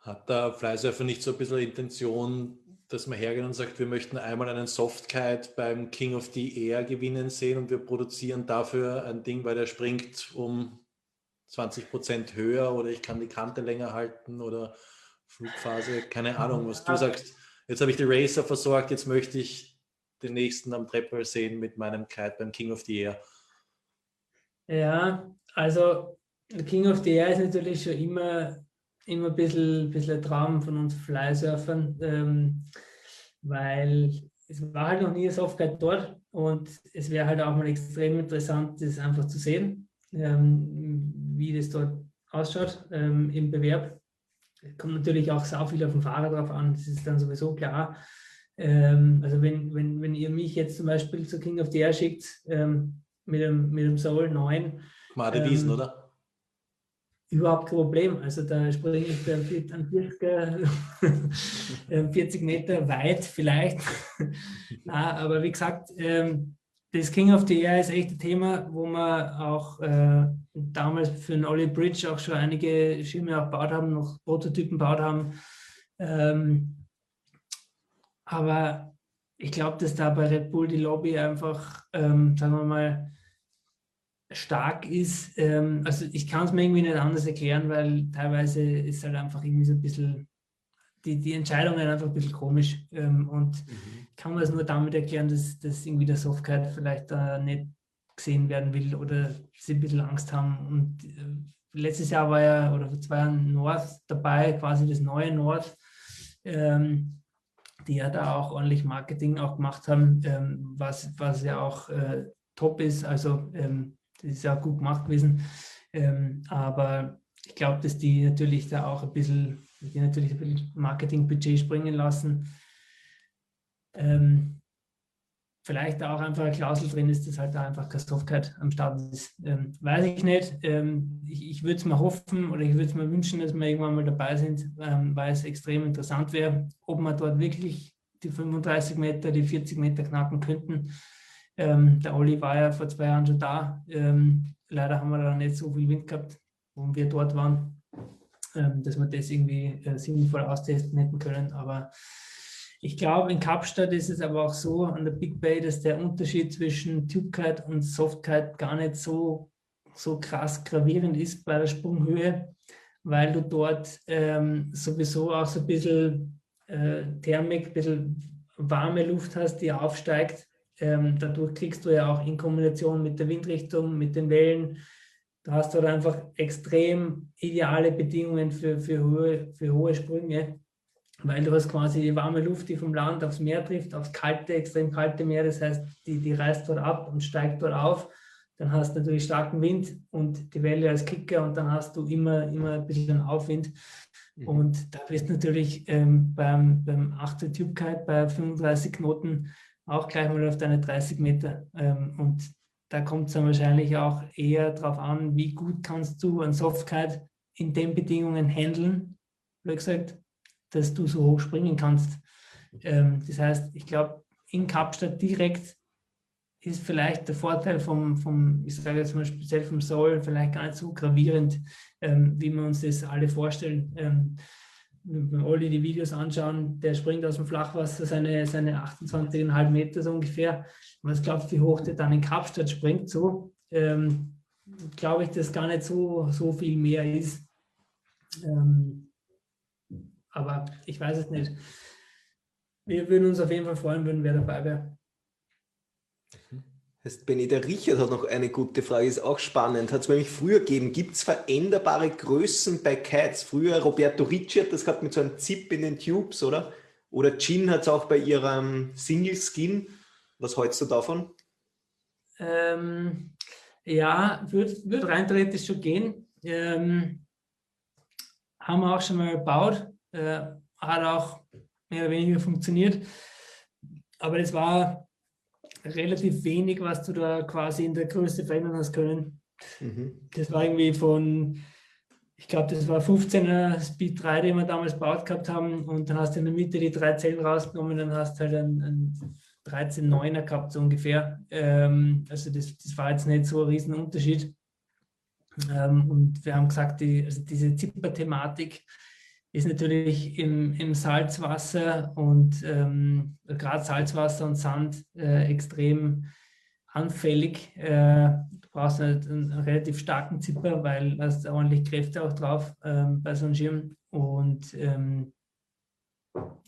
Hat der Fleißwerfer nicht so ein bisschen Intention, dass man hergeht und sagt, wir möchten einmal einen Softkite beim King of the Air gewinnen sehen und wir produzieren dafür ein Ding, weil der springt um 20 Prozent höher oder ich kann die Kante länger halten oder Flugphase, keine Ahnung, was du sagst. Jetzt habe ich die Racer versorgt, jetzt möchte ich den nächsten am Treppel sehen mit meinem Kite beim King of the Air. Ja, also King of the Air ist natürlich schon immer immer ein bisschen, bisschen ein Traum von uns Flysurfern, ähm, weil es war halt noch nie ein Softguide dort und es wäre halt auch mal extrem interessant, das einfach zu sehen, ähm, wie das dort ausschaut ähm, im Bewerb. Kommt natürlich auch sau viel auf den Fahrer drauf an, das ist dann sowieso klar. Ähm, also wenn, wenn, wenn ihr mich jetzt zum Beispiel zu King of the Air schickt ähm, mit, dem, mit dem Soul 9. Made Wiesen, oder? Überhaupt kein Problem. Also da springe ich an 40, 40 Meter weit vielleicht. Na, aber wie gesagt, ähm, das King of the Air ist echt ein Thema, wo wir auch äh, damals für den Ollie Bridge auch schon einige Schirme auch gebaut haben, noch Prototypen gebaut haben. Ähm, aber ich glaube, dass da bei Red Bull die Lobby einfach, ähm, sagen wir mal, stark ist. Ähm, also ich kann es mir irgendwie nicht anders erklären, weil teilweise ist halt einfach irgendwie so ein bisschen, die, die Entscheidungen einfach ein bisschen komisch. Ähm, und mhm. kann man es nur damit erklären, dass, dass irgendwie der Softcard vielleicht da nicht gesehen werden will oder sie ein bisschen Angst haben. Und äh, letztes Jahr war ja, oder vor zwei Jahren North dabei, quasi das neue North. Ähm, die ja da auch ordentlich Marketing auch gemacht haben, ähm, was, was ja auch äh, top ist. Also ähm, das ist ja gut gemacht gewesen. Ähm, aber ich glaube, dass die natürlich da auch ein bisschen, die natürlich ein bisschen Marketingbudget springen lassen. Ähm, vielleicht auch einfach eine Klausel drin ist, dass halt da einfach Softkeit am Start ist. Ähm, weiß ich nicht. Ähm, ich ich würde es mal hoffen oder ich würde es mir wünschen, dass wir irgendwann mal dabei sind, ähm, weil es extrem interessant wäre, ob man dort wirklich die 35 Meter, die 40 Meter knacken könnten. Ähm, der Olli war ja vor zwei Jahren schon da. Ähm, leider haben wir da nicht so viel Wind gehabt, wo wir dort waren, ähm, dass wir das irgendwie äh, sinnvoll austesten hätten können. Aber ich glaube, in Kapstadt ist es aber auch so an der Big Bay, dass der Unterschied zwischen Tube-Kite und Soft-Kite gar nicht so, so krass gravierend ist bei der Sprunghöhe, weil du dort ähm, sowieso auch so ein bisschen äh, Thermik, ein bisschen warme Luft hast, die aufsteigt. Ähm, dadurch kriegst du ja auch in Kombination mit der Windrichtung, mit den Wellen, du hast dort einfach extrem ideale Bedingungen für, für, hohe, für hohe Sprünge weil du hast quasi die warme Luft, die vom Land aufs Meer trifft, aufs kalte, extrem kalte Meer. Das heißt, die, die reißt dort ab und steigt dort auf. Dann hast du natürlich starken Wind und die Welle als Kicker und dann hast du immer, immer ein bisschen Aufwind. Mhm. Und da du natürlich ähm, beim, beim 8 Tube Kite bei 35 Knoten auch gleich mal auf deine 30 Meter. Ähm, und da kommt es dann wahrscheinlich auch eher darauf an, wie gut kannst du ein Soft-Kite in den Bedingungen handeln, wie gesagt, dass du so hoch springen kannst. Ähm, das heißt, ich glaube, in Kapstadt direkt ist vielleicht der Vorteil vom, vom ich sage jetzt mal speziell vom Soul, vielleicht gar nicht so gravierend, ähm, wie wir uns das alle vorstellen. Ähm, wenn wir alle die Videos anschauen, der springt aus dem Flachwasser seine, seine 28,5 Meter so ungefähr. Was glaubst du, wie hoch der dann in Kapstadt springt? So ähm, glaube ich, dass gar nicht so, so viel mehr ist. Ähm, aber ich weiß es nicht. Wir würden uns auf jeden Fall freuen, wenn wer dabei wäre. Heißt Benny, der Richard hat noch eine gute Frage, ist auch spannend. Hat es nämlich früher gegeben, gibt es veränderbare Größen bei Kites? Früher Roberto Ricci hat das gehabt mit so einem Zip in den Tubes, oder? Oder Jean hat es auch bei ihrem Single Skin. Was hältst du davon? Ähm, ja, würde würd rein theoretisch schon gehen. Ähm, haben wir auch schon mal gebaut. Äh, hat auch mehr oder weniger funktioniert. Aber es war relativ wenig, was du da quasi in der Größe verändern hast können. Mhm. Das war irgendwie von, ich glaube, das war 15er Speed 3, den wir damals gebaut gehabt haben. Und dann hast du in der Mitte die drei Zellen rausgenommen, dann hast du halt einen, einen 13,9er gehabt, so ungefähr. Ähm, also das, das war jetzt nicht so ein Riesenunterschied. Ähm, und wir haben gesagt, die, also diese Zipper-Thematik, ist natürlich im, im Salzwasser und ähm, gerade Salzwasser und Sand äh, extrem anfällig. Äh, du brauchst einen, einen, relativ starken Zipper, weil du hast ordentlich Kräfte auch drauf ähm, bei so einem Schirm. Und ähm,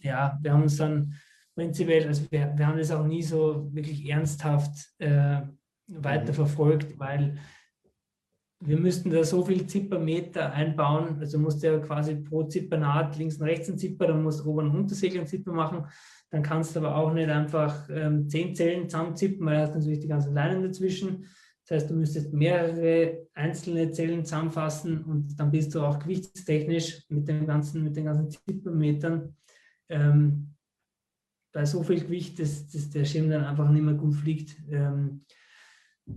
ja, wir haben uns dann prinzipiell, also wir, wir haben das auch nie so wirklich ernsthaft äh, weiterverfolgt, weil wir müssten da so viel Zippermeter einbauen, also musst du ja quasi pro Zippernaht links und rechts ein Zipper, dann musst du oben und Untersegel ein Zipper machen, dann kannst du aber auch nicht einfach ähm, zehn Zellen zusammenzippen, weil du hast natürlich die ganzen Leinen dazwischen. Das heißt, du müsstest mehrere einzelne Zellen zusammenfassen und dann bist du auch gewichtstechnisch mit, dem ganzen, mit den ganzen Zippermetern ähm, bei so viel Gewicht, dass, dass, der Schirm dann einfach nicht mehr gut fliegt. Ähm,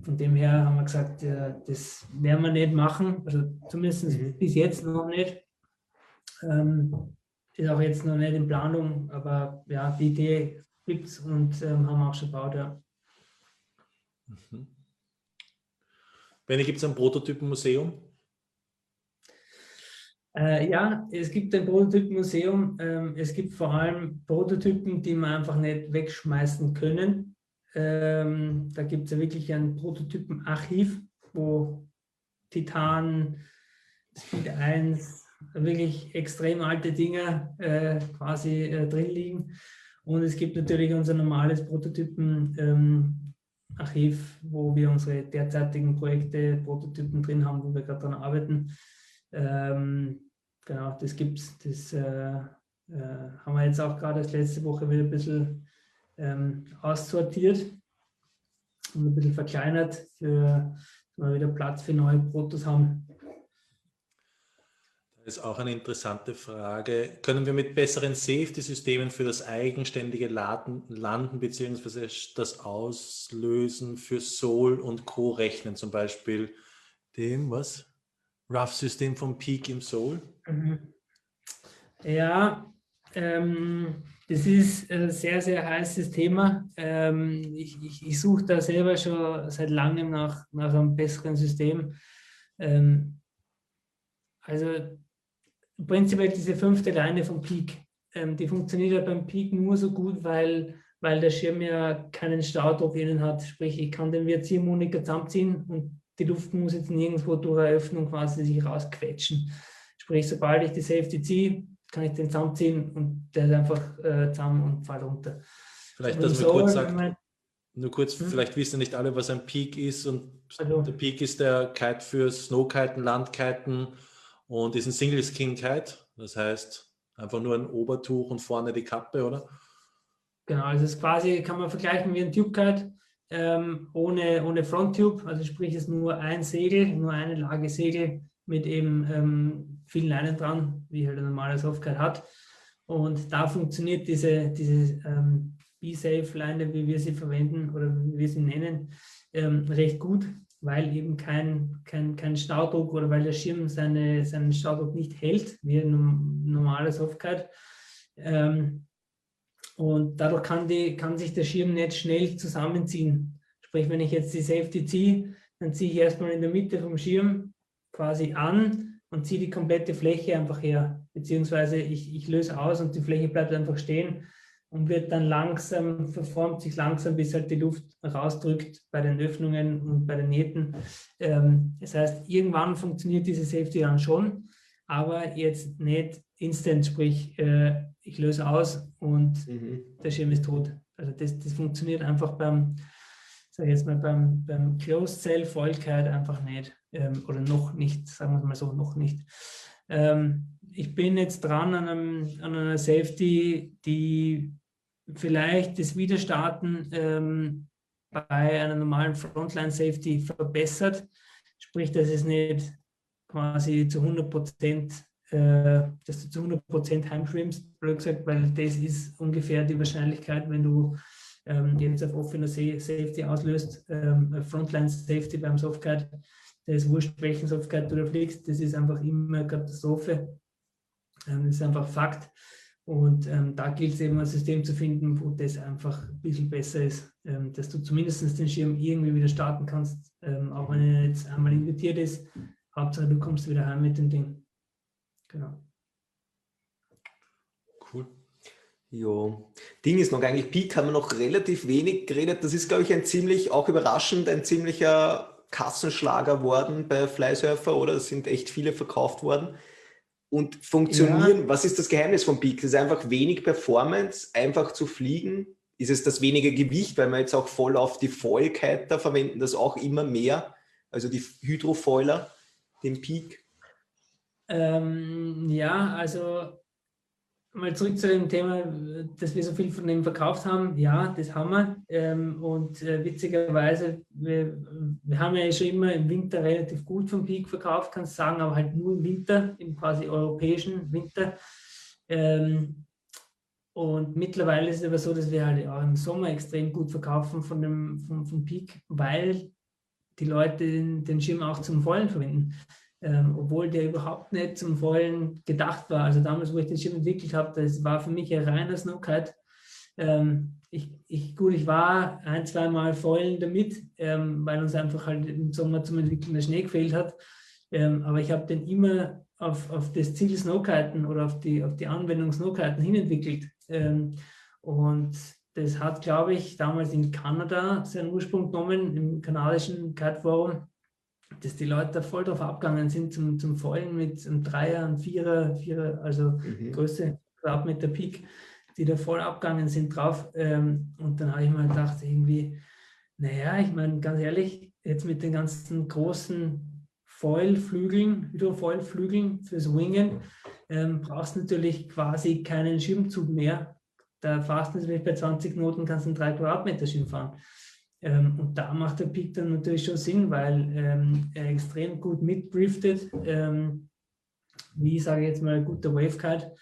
von dem her haben wir gesagt, das werden wir nicht machen, also zumindest mhm. bis jetzt noch nicht. Ähm, ist auch jetzt noch nicht in Planung, aber ja, die Idee gibt es und ähm, haben wir auch schon gebaut, ja. Mhm. Benny, gibt es ein Prototypenmuseum? Äh, ja, es gibt ein Prototypenmuseum. Ähm, es gibt vor allem Prototypen, die man einfach nicht wegschmeißen können. Ähm, da gibt es ja wirklich ein Prototypenarchiv, wo Titan, Speed 1, wirklich extrem alte Dinge äh, quasi äh, drin liegen. Und es gibt natürlich unser normales Prototypenarchiv, ähm, wo wir unsere derzeitigen Projekte, Prototypen drin haben, wo wir gerade daran arbeiten. Ähm, genau, das gibt es. Das äh, äh, haben wir jetzt auch gerade letzte Woche wieder ein bisschen ähm, aussortiert und ein bisschen verkleinert, für, dass wir wieder Platz für neue Protos haben. Das ist auch eine interessante Frage. Können wir mit besseren Safety-Systemen für das eigenständige Laden, Landen bzw. das Auslösen für Soul und Co. rechnen? Zum Beispiel dem, was? Rough-System vom Peak im Soul? Mhm. Ja, ähm, das ist ein sehr, sehr heißes Thema. Ähm, ich, ich, ich suche da selber schon seit langem nach, nach einem besseren System. Ähm, also prinzipiell diese fünfte Leine vom Peak, ähm, die funktioniert ja beim Peak nur so gut, weil, weil der Schirm ja keinen Staudruck innen hat. Sprich, ich kann den Ziehharmonika zusammenziehen und die Luft muss jetzt nirgendwo durch eine Öffnung quasi sich rausquetschen. Sprich, sobald ich die Safety ziehe, kann ich den zusammenziehen und der ist einfach äh, zusammen und fällt runter. Vielleicht, dass man so, kurz sagt, man, nur kurz, hm? vielleicht wissen nicht alle, was ein Peak ist und also, der Peak ist der Kite für Snowkiten, Landkiten und ist ein Single Skin Kite. Das heißt, einfach nur ein Obertuch und vorne die Kappe, oder? Genau, also es ist quasi, kann man vergleichen wie ein Tube Kite ähm, ohne, ohne Fronttube, also sprich es ist nur ein Segel, nur eine Lage Segel mit eben ähm, vielen Leinen dran, wie halt ein normaler Softkite hat. Und da funktioniert diese, diese ähm, Be-Safe-Leine, wie wir sie verwenden oder wie wir sie nennen, ähm, recht gut, weil eben kein, kein, kein Staudruck oder weil der Schirm seine, seinen Staudruck nicht hält, wie ein normaler Softkite. Ähm, und dadurch kann, die, kann sich der Schirm nicht schnell zusammenziehen. Sprich, wenn ich jetzt die Safety ziehe, dann ziehe ich erstmal in der Mitte vom Schirm quasi an und ziehe die komplette Fläche einfach her. Beziehungsweise ich, ich löse aus und die Fläche bleibt einfach stehen und wird dann langsam, verformt sich langsam, bis halt die Luft rausdrückt bei den Öffnungen und bei den Nähten. Ähm, das heißt, irgendwann funktioniert diese Safety dann schon, aber jetzt nicht instant, sprich, äh, ich löse aus und mhm. der Schirm ist tot. Also das, das funktioniert einfach beim, sag ich jetzt mal, beim, beim Closed Cell Vollkeit einfach nicht. Ähm, oder noch nicht, sagen wir es mal so, noch nicht. Ähm, ich bin jetzt dran an, einem, an einer Safety, die vielleicht das Wiederstarten ähm, bei einer normalen Frontline Safety verbessert. Sprich, dass es nicht quasi zu 100 Prozent äh, dass du zu 100% heimschwimmst, blöd gesagt, weil das ist ungefähr die Wahrscheinlichkeit, wenn du ähm, jetzt auf offener Safety auslöst, ähm, Frontline Safety beim Softguide, das ist wurscht, welchen Softguide du da fliegst, das ist einfach immer eine Katastrophe. Ähm, das ist einfach Fakt. Und ähm, da gilt es eben ein System zu finden, wo das einfach ein bisschen besser ist, ähm, dass du zumindest den Schirm irgendwie wieder starten kannst, ähm, auch wenn er jetzt einmal invertiert ist. Hauptsache, du kommst wieder heim mit dem Ding. Genau. Cool. Ja, Ding ist noch eigentlich, Peak haben wir noch relativ wenig geredet. Das ist, glaube ich, ein ziemlich, auch überraschend, ein ziemlicher Kassenschlager worden bei Flysurfer, oder? Es sind echt viele verkauft worden. Und funktionieren, ja. was ist das Geheimnis von Peak? Das ist einfach wenig Performance, einfach zu fliegen. Ist es das wenige Gewicht, weil wir jetzt auch voll auf die Foilkeit da verwenden, das auch immer mehr, also die Hydrofoiler, den Peak? Ähm, ja, also mal zurück zu dem Thema, dass wir so viel von dem verkauft haben. Ja, das haben wir. Ähm, und äh, witzigerweise, wir, wir, haben ja schon immer im Winter relativ gut vom Peak verkauft, kannst sagen, aber halt nur im Winter, im quasi europäischen Winter. Ähm, und mittlerweile ist es aber so, dass wir halt auch im Sommer extrem gut verkaufen von dem, vom, vom Peak, weil die Leute den, den Schirm auch zum Vollen verwenden ähm, obwohl der überhaupt nicht zum Vollen gedacht war. Also damals, wo ich den Schirm entwickelt habe, das war für mich ein reiner Snowkite. Ähm, ich, ich, gut, ich war ein, zwei Mal vollen damit, ähm, weil uns einfach halt im Sommer zum Entwickeln der Schnee gefehlt hat. Ähm, aber ich habe den immer auf, auf das Ziel Snowkiten oder auf die, auf die Anwendung Snowkiten hinentwickelt. Ähm, und das hat, glaube ich, damals in Kanada seinen Ursprung genommen, im kanadischen Kite Forum dass die Leute voll drauf abgegangen sind zum, zum Vollen mit einem Dreier, einem Vierer, Vierer, also mhm. Größe Quadratmeter Peak, die da voll abgegangen sind drauf. Ähm, und dann habe ich mal gedacht, irgendwie, naja, ich meine, ganz ehrlich, jetzt mit den ganzen großen Foilflügeln, Hydrofoilflügeln fürs Wingen, ähm, brauchst du natürlich quasi keinen Schirmzug mehr. Da fährst du natürlich bei 20 Knoten, kannst du einen 3 Quadratmeter Schirm fahren. Ähm, und da macht der Pick dann natürlich schon Sinn, weil ähm, er extrem gut mitdriftet. Ähm, wie sage ich jetzt mal, guter Wavekite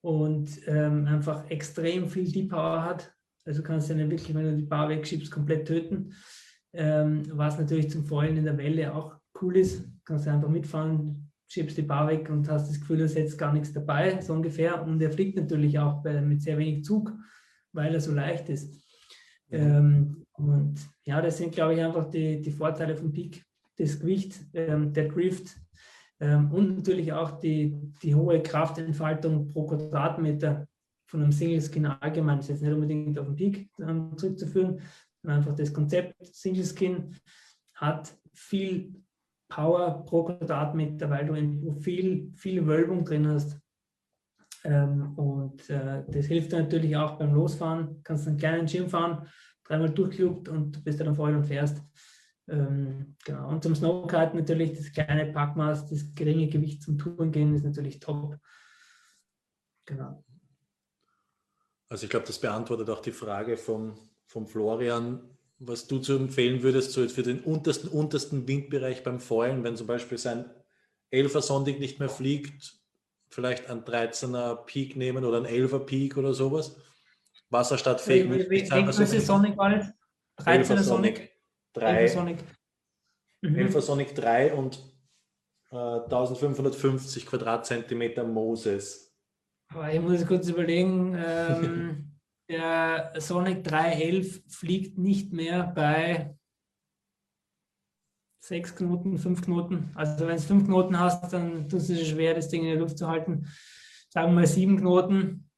und ähm, einfach extrem viel Deep Power hat. Also kannst du ja wirklich, wenn du die Bar wegschiebst, komplett töten. Ähm, was natürlich zum Fallen in der Welle auch cool ist. Kannst du einfach mitfahren, schiebst die Bar weg und hast das Gefühl, du setzt gar nichts dabei, so ungefähr. Und er fliegt natürlich auch bei, mit sehr wenig Zug, weil er so leicht ist. Ähm, und ja, das sind, glaube ich, einfach die, die Vorteile vom Peak. Das Gewicht, ähm, der Drift ähm, und natürlich auch die, die hohe Kraftentfaltung pro Quadratmeter von einem Single Skin allgemein. Das ist jetzt nicht unbedingt auf den Peak ähm, zurückzuführen, sondern einfach das Konzept Single Skin hat viel Power pro Quadratmeter, weil du viel, viel Wölbung drin hast. Ähm, und äh, das hilft natürlich auch beim Losfahren. Kannst einen kleinen Schirm fahren, dreimal durchgelugt und du bist dann voll und fährst. Ähm, genau. Und zum Snowkart natürlich das kleine Packmaß, das geringe Gewicht zum Touren gehen ist natürlich top. Genau. Also ich glaube, das beantwortet auch die Frage vom, vom Florian, was du zu empfehlen würdest, so für den untersten, untersten Windbereich beim Foilen, wenn zum Beispiel sein 11er Sondig nicht mehr fliegt, vielleicht ein 13er Peak nehmen oder ein 11er Peak oder sowas. Wasserstadtfähig. Wie, wie, wie, wie Sonic war das? 13er Sonic. 3. Sonic. Mhm. Sonic 3 und äh, 1550 Quadratzentimeter Moses. Aber ich muss kurz überlegen, ähm, der Sonic 311 fliegt nicht mehr bei 6 Knoten, 5 Knoten. Also wenn es 5 Knoten hast, dann tust du es schwer, das Ding in der Luft zu halten. Sagen wir mal 7 Knoten.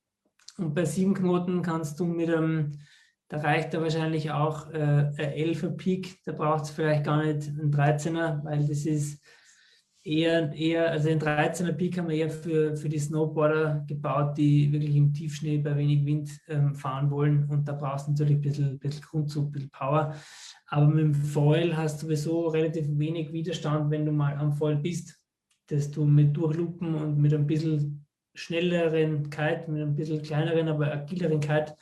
Und bei 7 Knoten kannst du mit einem, da reicht da wahrscheinlich auch äh, ein 11er Peak, da braucht es vielleicht gar nicht einen 13er, weil das ist eher, eher, also den 13er Peak haben wir eher für, für die Snowboarder gebaut, die wirklich im Tiefschnee bei wenig Wind ähm, fahren wollen. Und da brauchst du natürlich ein bisschen, bisschen Grundzug, ein bisschen Power. Aber mit dem Foil hast du sowieso relativ wenig Widerstand, wenn du mal am Foil bist, dass du mit Durchlupen und mit ein bisschen schnelleren Kite, mit ein bisschen kleineren, aber agileren Kite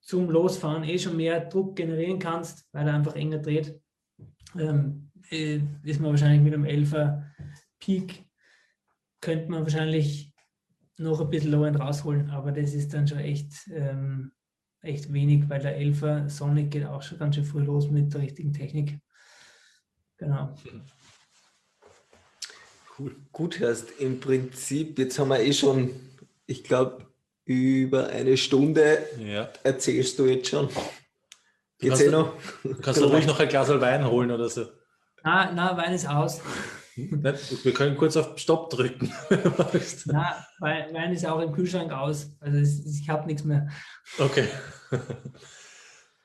zum Losfahren eh schon mehr Druck generieren kannst, weil er einfach enger dreht. Ähm, äh, ist man wahrscheinlich mit einem 11er Peak, könnte man wahrscheinlich noch ein bisschen lower rausholen, aber das ist dann schon echt, ähm, echt wenig, weil der 11er Sonic geht auch schon ganz schön früh los mit der richtigen Technik. Genau. Cool. Gut, hast im Prinzip, jetzt haben wir eh schon, ich glaube, über eine Stunde ja. erzählst du jetzt schon. Geht's eh noch? Kannst du ruhig noch ein Glas Wein holen oder so? Na, na, Wein ist aus. Wir können kurz auf Stopp drücken. na, Wein ist auch im Kühlschrank aus. Also ich habe nichts mehr. Okay.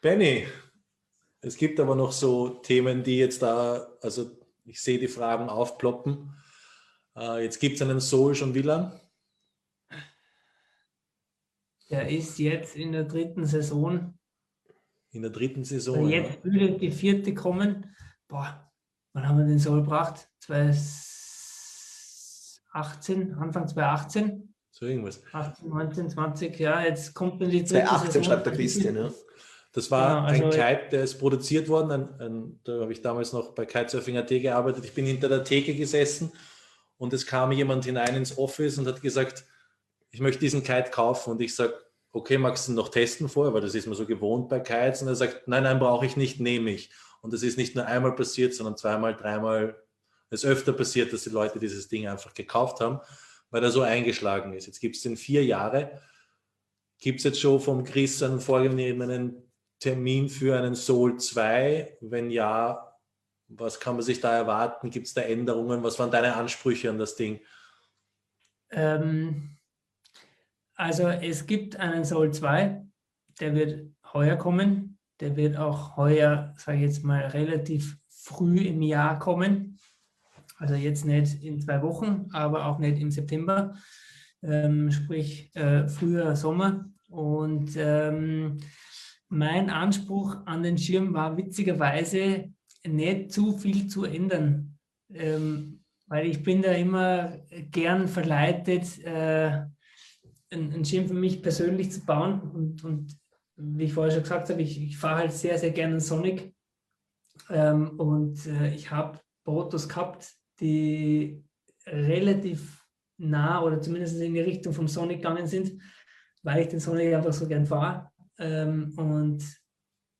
Benny, es gibt aber noch so Themen, die jetzt da, also ich sehe die Fragen aufploppen. Äh, jetzt gibt es einen Soul schon wie lang? Der ist jetzt in der dritten Saison. In der dritten Saison. Jetzt ja. würde die vierte kommen. Boah, wann haben wir den Soul gebracht? 2018, Anfang 2018. So irgendwas. 18, 19, 20, ja, jetzt kommt man die 2018 schreibt der Christian, ja. Das war genau, also ein Kite, der ist produziert worden. Ein, ein, da habe ich damals noch bei Kitesurfing.at gearbeitet. Ich bin hinter der Theke gesessen und es kam jemand hinein ins Office und hat gesagt, ich möchte diesen Kite kaufen. Und ich sage, okay, magst du ihn noch testen vorher, weil das ist mir so gewohnt bei Kites. Und er sagt, nein, nein, brauche ich nicht, nehme ich. Und das ist nicht nur einmal passiert, sondern zweimal, dreimal, es öfter passiert, dass die Leute dieses Ding einfach gekauft haben, weil er so eingeschlagen ist. Jetzt gibt es den vier Jahre. Gibt es jetzt schon vom Chris einen vorgenommenen Termin für einen Soul 2? Wenn ja, was kann man sich da erwarten? Gibt es da Änderungen? Was waren deine Ansprüche an das Ding? Ähm, also es gibt einen Soul 2, der wird heuer kommen der wird auch heuer, sage ich jetzt mal, relativ früh im Jahr kommen. Also jetzt nicht in zwei Wochen, aber auch nicht im September, ähm, sprich äh, früher Sommer. Und ähm, mein Anspruch an den Schirm war witzigerweise nicht zu viel zu ändern, ähm, weil ich bin da immer gern verleitet, äh, einen Schirm für mich persönlich zu bauen und, und wie ich vorher schon gesagt habe, ich, ich fahre halt sehr, sehr gerne Sonic. Ähm, und äh, ich habe Autos gehabt, die relativ nah oder zumindest in die Richtung vom Sonic gegangen sind, weil ich den Sonic einfach so gern fahre. Ähm, und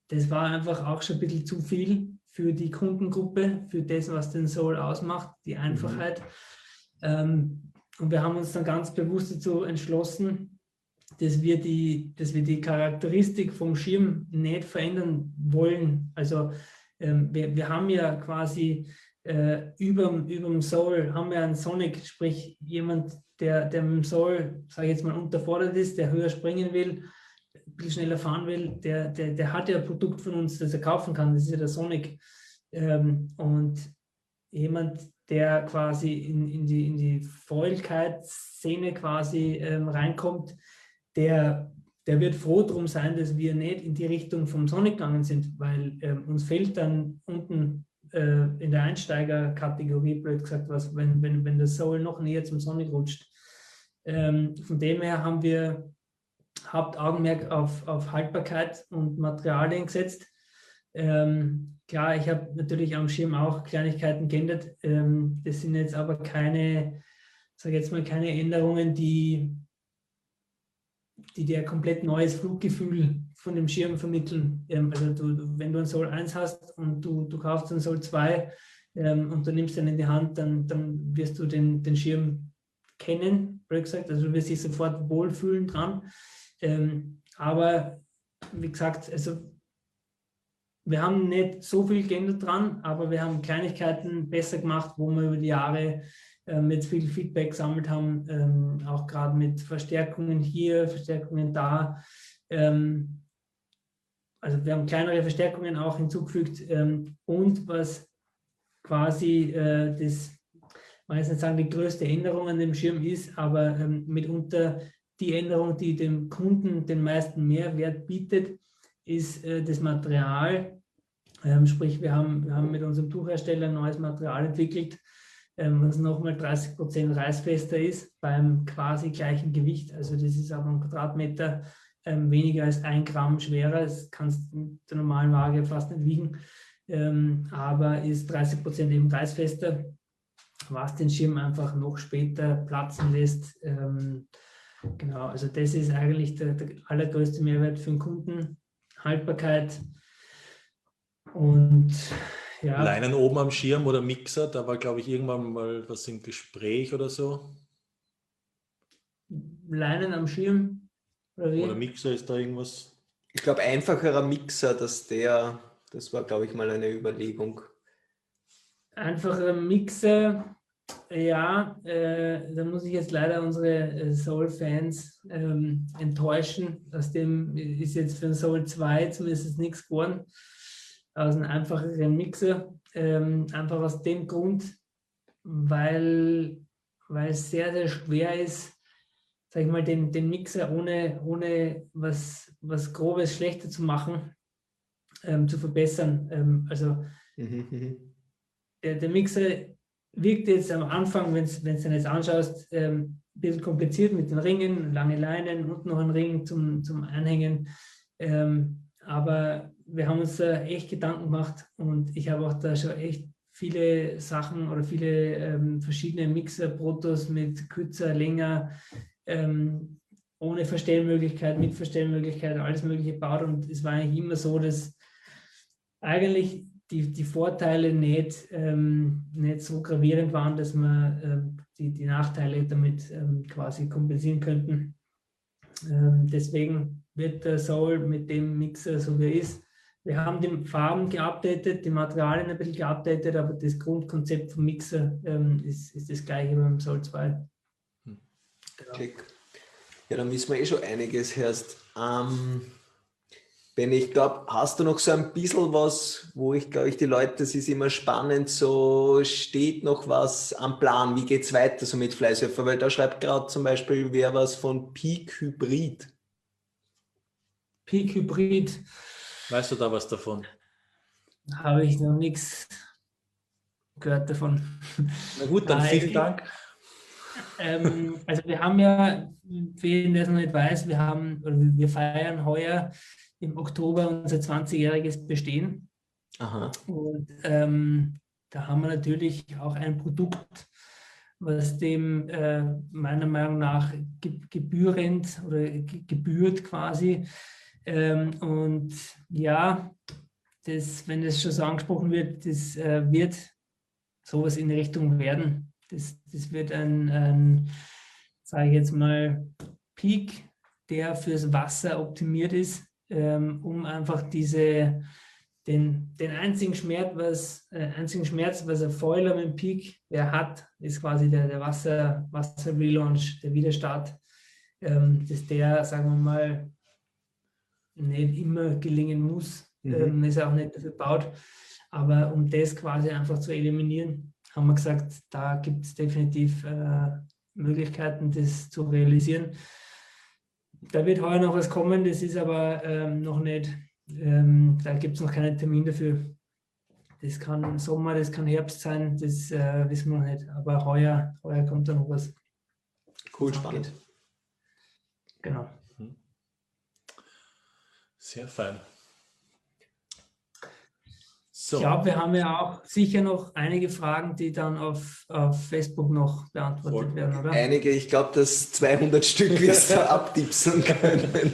das war einfach auch schon ein bisschen zu viel für die Kundengruppe, für das, was den Soul ausmacht, die mhm. Einfachheit. Mhm. Und wir haben uns dann ganz bewusst dazu entschlossen, dass wir die, dass wir die Charakteristik vom Schirm nicht verändern wollen. Also ähm, wir, wir haben ja quasi äh, über, dem Soul haben wir einen Sonic, sprich jemand, der, der mit dem Soul, sage ich jetzt mal, unterfordert ist, der höher springen will, bisschen schneller fahren will, der, der, der hat ja ein Produkt von uns, das er kaufen kann, das ist ja der Sonic. Ähm, und jemand, der quasi in, in die, in die Freudigkeitsszene quasi ähm, reinkommt, der, der wird froh drum sein, dass wir nicht in die Richtung vom Sonic gegangen sind, weil ähm, uns fehlt dann unten äh, in der Einsteigerkategorie, blöd gesagt, was, wenn, wenn, wenn der Soul noch näher zum Sonic rutscht. Ähm, von dem her haben wir Hauptaugenmerk auf, auf Haltbarkeit und Materialien gesetzt. Ähm, klar, ich habe natürlich am Schirm auch Kleinigkeiten geändert. Ähm, das sind jetzt aber keine, sage jetzt mal, keine Änderungen, die, die dir komplett neues Fluggefühl von dem Schirm vermitteln. Ähm, also du, wenn du ein Soul 1 hast und du, du kaufst ein Soul 2 ähm, und du nimmst den in die Hand, dann, dann wirst du den, den Schirm kennen, gesagt. Also du wirst dich sofort wohlfühlen dran. Ähm, aber wie gesagt, also wir haben nicht so viel geändert dran, aber wir haben Kleinigkeiten besser gemacht, wo wir über die Jahre ähm, jetzt viel Feedback gesammelt haben, ähm, auch gerade mit Verstärkungen hier, Verstärkungen da. Ähm, also wir haben kleinere Verstärkungen auch hinzugefügt ähm, und was quasi äh, das, man jetzt nicht sagen, die größte Änderung an dem Schirm ist, aber ähm, mitunter die Änderung, die dem Kunden den meisten Mehrwert bietet, ist äh, das Material. Ähm, sprich, wir haben, wir haben mit unserem Tuchhersteller ein neues Material entwickelt, ähm, was nochmal 30 Prozent reißfester ist beim quasi gleichen Gewicht. Also das ist aber ein Quadratmeter ähm, weniger als ein Gramm schwerer. Das kannst du mit der normalen Waage fast nicht wiegen, ähm, aber ist 30 Prozent eben reißfester, was den Schirm einfach noch später platzen lässt. Ähm, Genau, also das ist eigentlich der, der allergrößte Mehrwert für den Kunden. Haltbarkeit und ja. Leinen oben am Schirm oder Mixer, da war, glaube ich, irgendwann mal was im Gespräch oder so. Leinen am Schirm? Oder, wie? oder Mixer ist da irgendwas? Ich glaube, einfacherer Mixer, dass der, das war, glaube ich, mal eine Überlegung. Einfacherer Mixer, ja, äh, da muss ich jetzt leider unsere äh, Soul-Fans ähm, enttäuschen. Aus dem ist jetzt für den Soul 2 zumindest nichts geworden. Aus einem einfacheren Mixer. Ähm, einfach aus dem Grund, weil, weil es sehr, sehr schwer ist, sag ich mal, den, den Mixer ohne, ohne was, was Grobes schlechter zu machen, ähm, zu verbessern. Ähm, also mhm, mhm. der, der Mixer wirkt jetzt am Anfang, wenn du es dann jetzt anschaust, ähm, ein bisschen kompliziert mit den Ringen, lange Leinen und noch ein Ring zum, zum Anhängen. Ähm, aber wir haben uns da echt Gedanken gemacht und ich habe auch da schon echt viele Sachen oder viele ähm, verschiedene Mixer-Protos mit kürzer, länger, ähm, ohne Verstellmöglichkeit, mit Verstellmöglichkeit, alles Mögliche gebaut. Und es war eigentlich immer so, dass eigentlich die, die Vorteile nicht, ähm, nicht so gravierend waren, dass wir ähm, die, die Nachteile damit ähm, quasi kompensieren könnten. Ähm, deswegen wird der Soul mit dem Mixer so wie er ist. Wir haben die Farben geupdatet, die Materialien ein bisschen geupdatet, aber das Grundkonzept vom Mixer ähm, ist, ist das gleiche beim Soul 2. Hm. Genau. Ja, dann wissen wir eh schon einiges, Herst. Ähm, Ben, ich glaube, hast du noch so ein bisschen was, wo ich glaube, ich die Leute, das ist immer spannend, so steht noch was am Plan, wie geht es weiter so mit Fleißhöfer? Weil da schreibt gerade zum Beispiel wer was von Peak Hybrid. Peak Hybrid. Weißt du da was davon? Habe ich noch nichts gehört davon. Na gut, dann vielen Dank. Ähm, also wir haben ja, für jeden, der es noch nicht weiß, wir haben, oder wir feiern heuer im Oktober unser 20-jähriges Bestehen. Aha. Und ähm, da haben wir natürlich auch ein Produkt, was dem äh, meiner Meinung nach gebührend oder gebührt quasi. Ähm, und ja, das, wenn das schon so angesprochen wird, das äh, wird sowas in Richtung werden. Das, das wird ein, ein sage ich jetzt mal, Peak, der fürs Wasser optimiert ist, ähm, um einfach diese, den, den einzigen Schmerz, was, äh, einzigen Schmerz, was ein Foiler mit dem Peak der hat, ist quasi der, der Wasser, Wasser Relaunch, der Widerstart, ähm, dass der, sagen wir mal, nicht immer gelingen muss, mhm. ähm, ist auch nicht dafür gebaut. Aber um das quasi einfach zu eliminieren, haben wir gesagt, da gibt es definitiv äh, Möglichkeiten, das zu realisieren. Da wird heuer noch was kommen, das ist aber ähm, noch nicht, ähm, da gibt es noch keinen Termin dafür. Das kann Sommer, das kann Herbst sein, das äh, wissen wir noch nicht. Aber heuer, heuer kommt da noch was. Cool, spannend. Genau. Sehr fein. So. Ich glaube, wir haben ja auch sicher noch einige Fragen, die dann auf, auf Facebook noch beantwortet Voll. werden, oder? Einige, ich glaube, dass 200 Stück wirst du abtipsen können.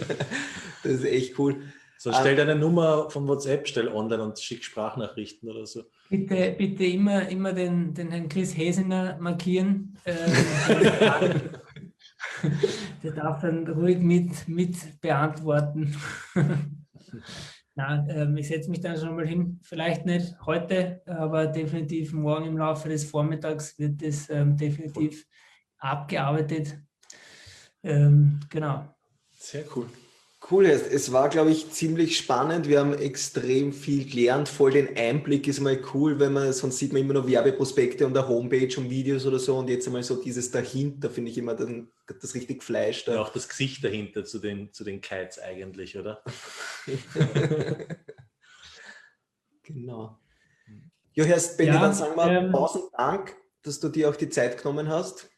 Das ist echt cool. So, stell deine Nummer von WhatsApp, stell online und schick Sprachnachrichten oder so. Bitte, bitte immer, immer den, den Herrn Chris Hesinger markieren. Äh, der darf dann ruhig mit, mit beantworten. Na, ähm, ich setze mich dann schon mal hin. Vielleicht nicht heute, aber definitiv morgen im Laufe des Vormittags wird das ähm, definitiv abgearbeitet. Ähm, genau. Sehr cool. Cool, es war, glaube ich, ziemlich spannend. Wir haben extrem viel gelernt. Voll den Einblick ist mal cool, wenn man, sonst sieht man immer noch Werbeprospekte und der Homepage und Videos oder so. Und jetzt einmal so dieses dahinter, finde ich immer dann, das richtig Fleisch da. Ja, auch das Gesicht dahinter zu den, zu den Kites eigentlich, oder? genau. Jo, Herr Benny, ja, dann sagen wir ähm, tausend Dank, dass du dir auch die Zeit genommen hast.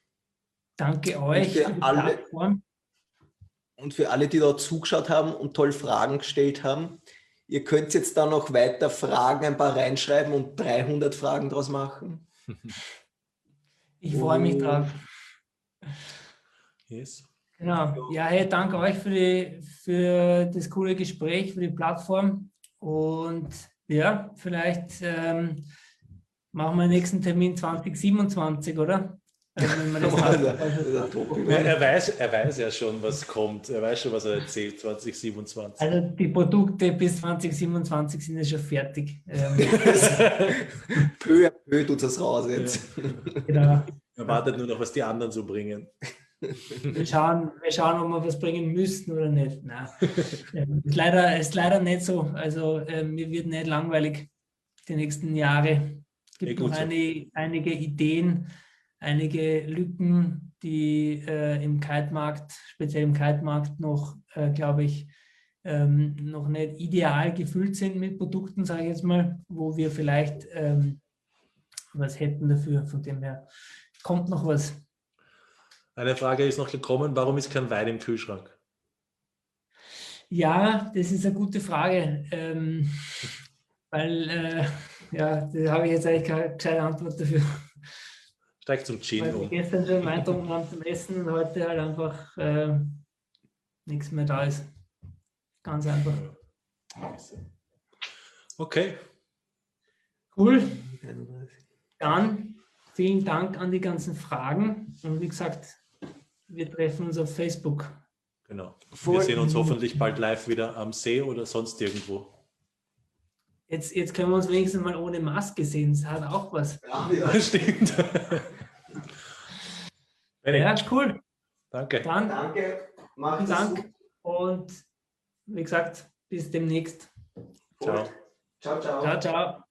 Danke euch. für alle, Plattform. Und für alle, die dort zugeschaut haben und toll Fragen gestellt haben, ihr könnt jetzt da noch weiter Fragen, ein paar reinschreiben und 300 Fragen draus machen. Ich freue mich drauf. Yes. Genau. Ja, hey, danke euch für, die, für das coole Gespräch, für die Plattform. Und ja, vielleicht ähm, machen wir den nächsten Termin 2027, oder? er, weiß, er weiß ja schon, was kommt. Er weiß schon, was er erzählt 2027. Also die Produkte bis 2027 sind ja schon fertig. Ähm, peu à peu tut es raus jetzt. Genau. Er wartet nur noch, was die anderen so bringen. Wir schauen, wir schauen, ob wir was bringen müssten oder nicht. Nein. Ähm, ist, leider, ist leider nicht so. Also ähm, mir wird nicht langweilig die nächsten Jahre. Es gibt noch eine, einige Ideen, einige Lücken, die äh, im Kite-Markt, speziell im Kite-Markt noch, äh, glaube ich, ähm, noch nicht ideal gefüllt sind mit Produkten, sage ich jetzt mal, wo wir vielleicht ähm, was hätten dafür. Von dem her kommt noch was. Eine Frage ist noch gekommen, warum ist kein Wein im Kühlschrank? Ja, das ist eine gute Frage, ähm, weil, äh, ja, da habe ich jetzt eigentlich keine gescheite Antwort dafür. Steigt zum Gin Weil um. gestern schon Wein haben zum Essen und heute halt einfach äh, nichts mehr da ist. Ganz einfach. Okay. Cool. Dann vielen Dank an die ganzen Fragen. Und wie gesagt, wir treffen uns auf Facebook. Genau. Wir sehen uns hoffentlich bald live wieder am See oder sonst irgendwo. Jetzt, jetzt können wir uns wenigstens mal ohne Maske sehen. Das hat auch was. Ja, ja. stimmt. ja, cool. Danke. Dann, Danke. Mach Dank. Und wie gesagt, bis demnächst. Ciao. Ciao, ciao. Ciao, ciao.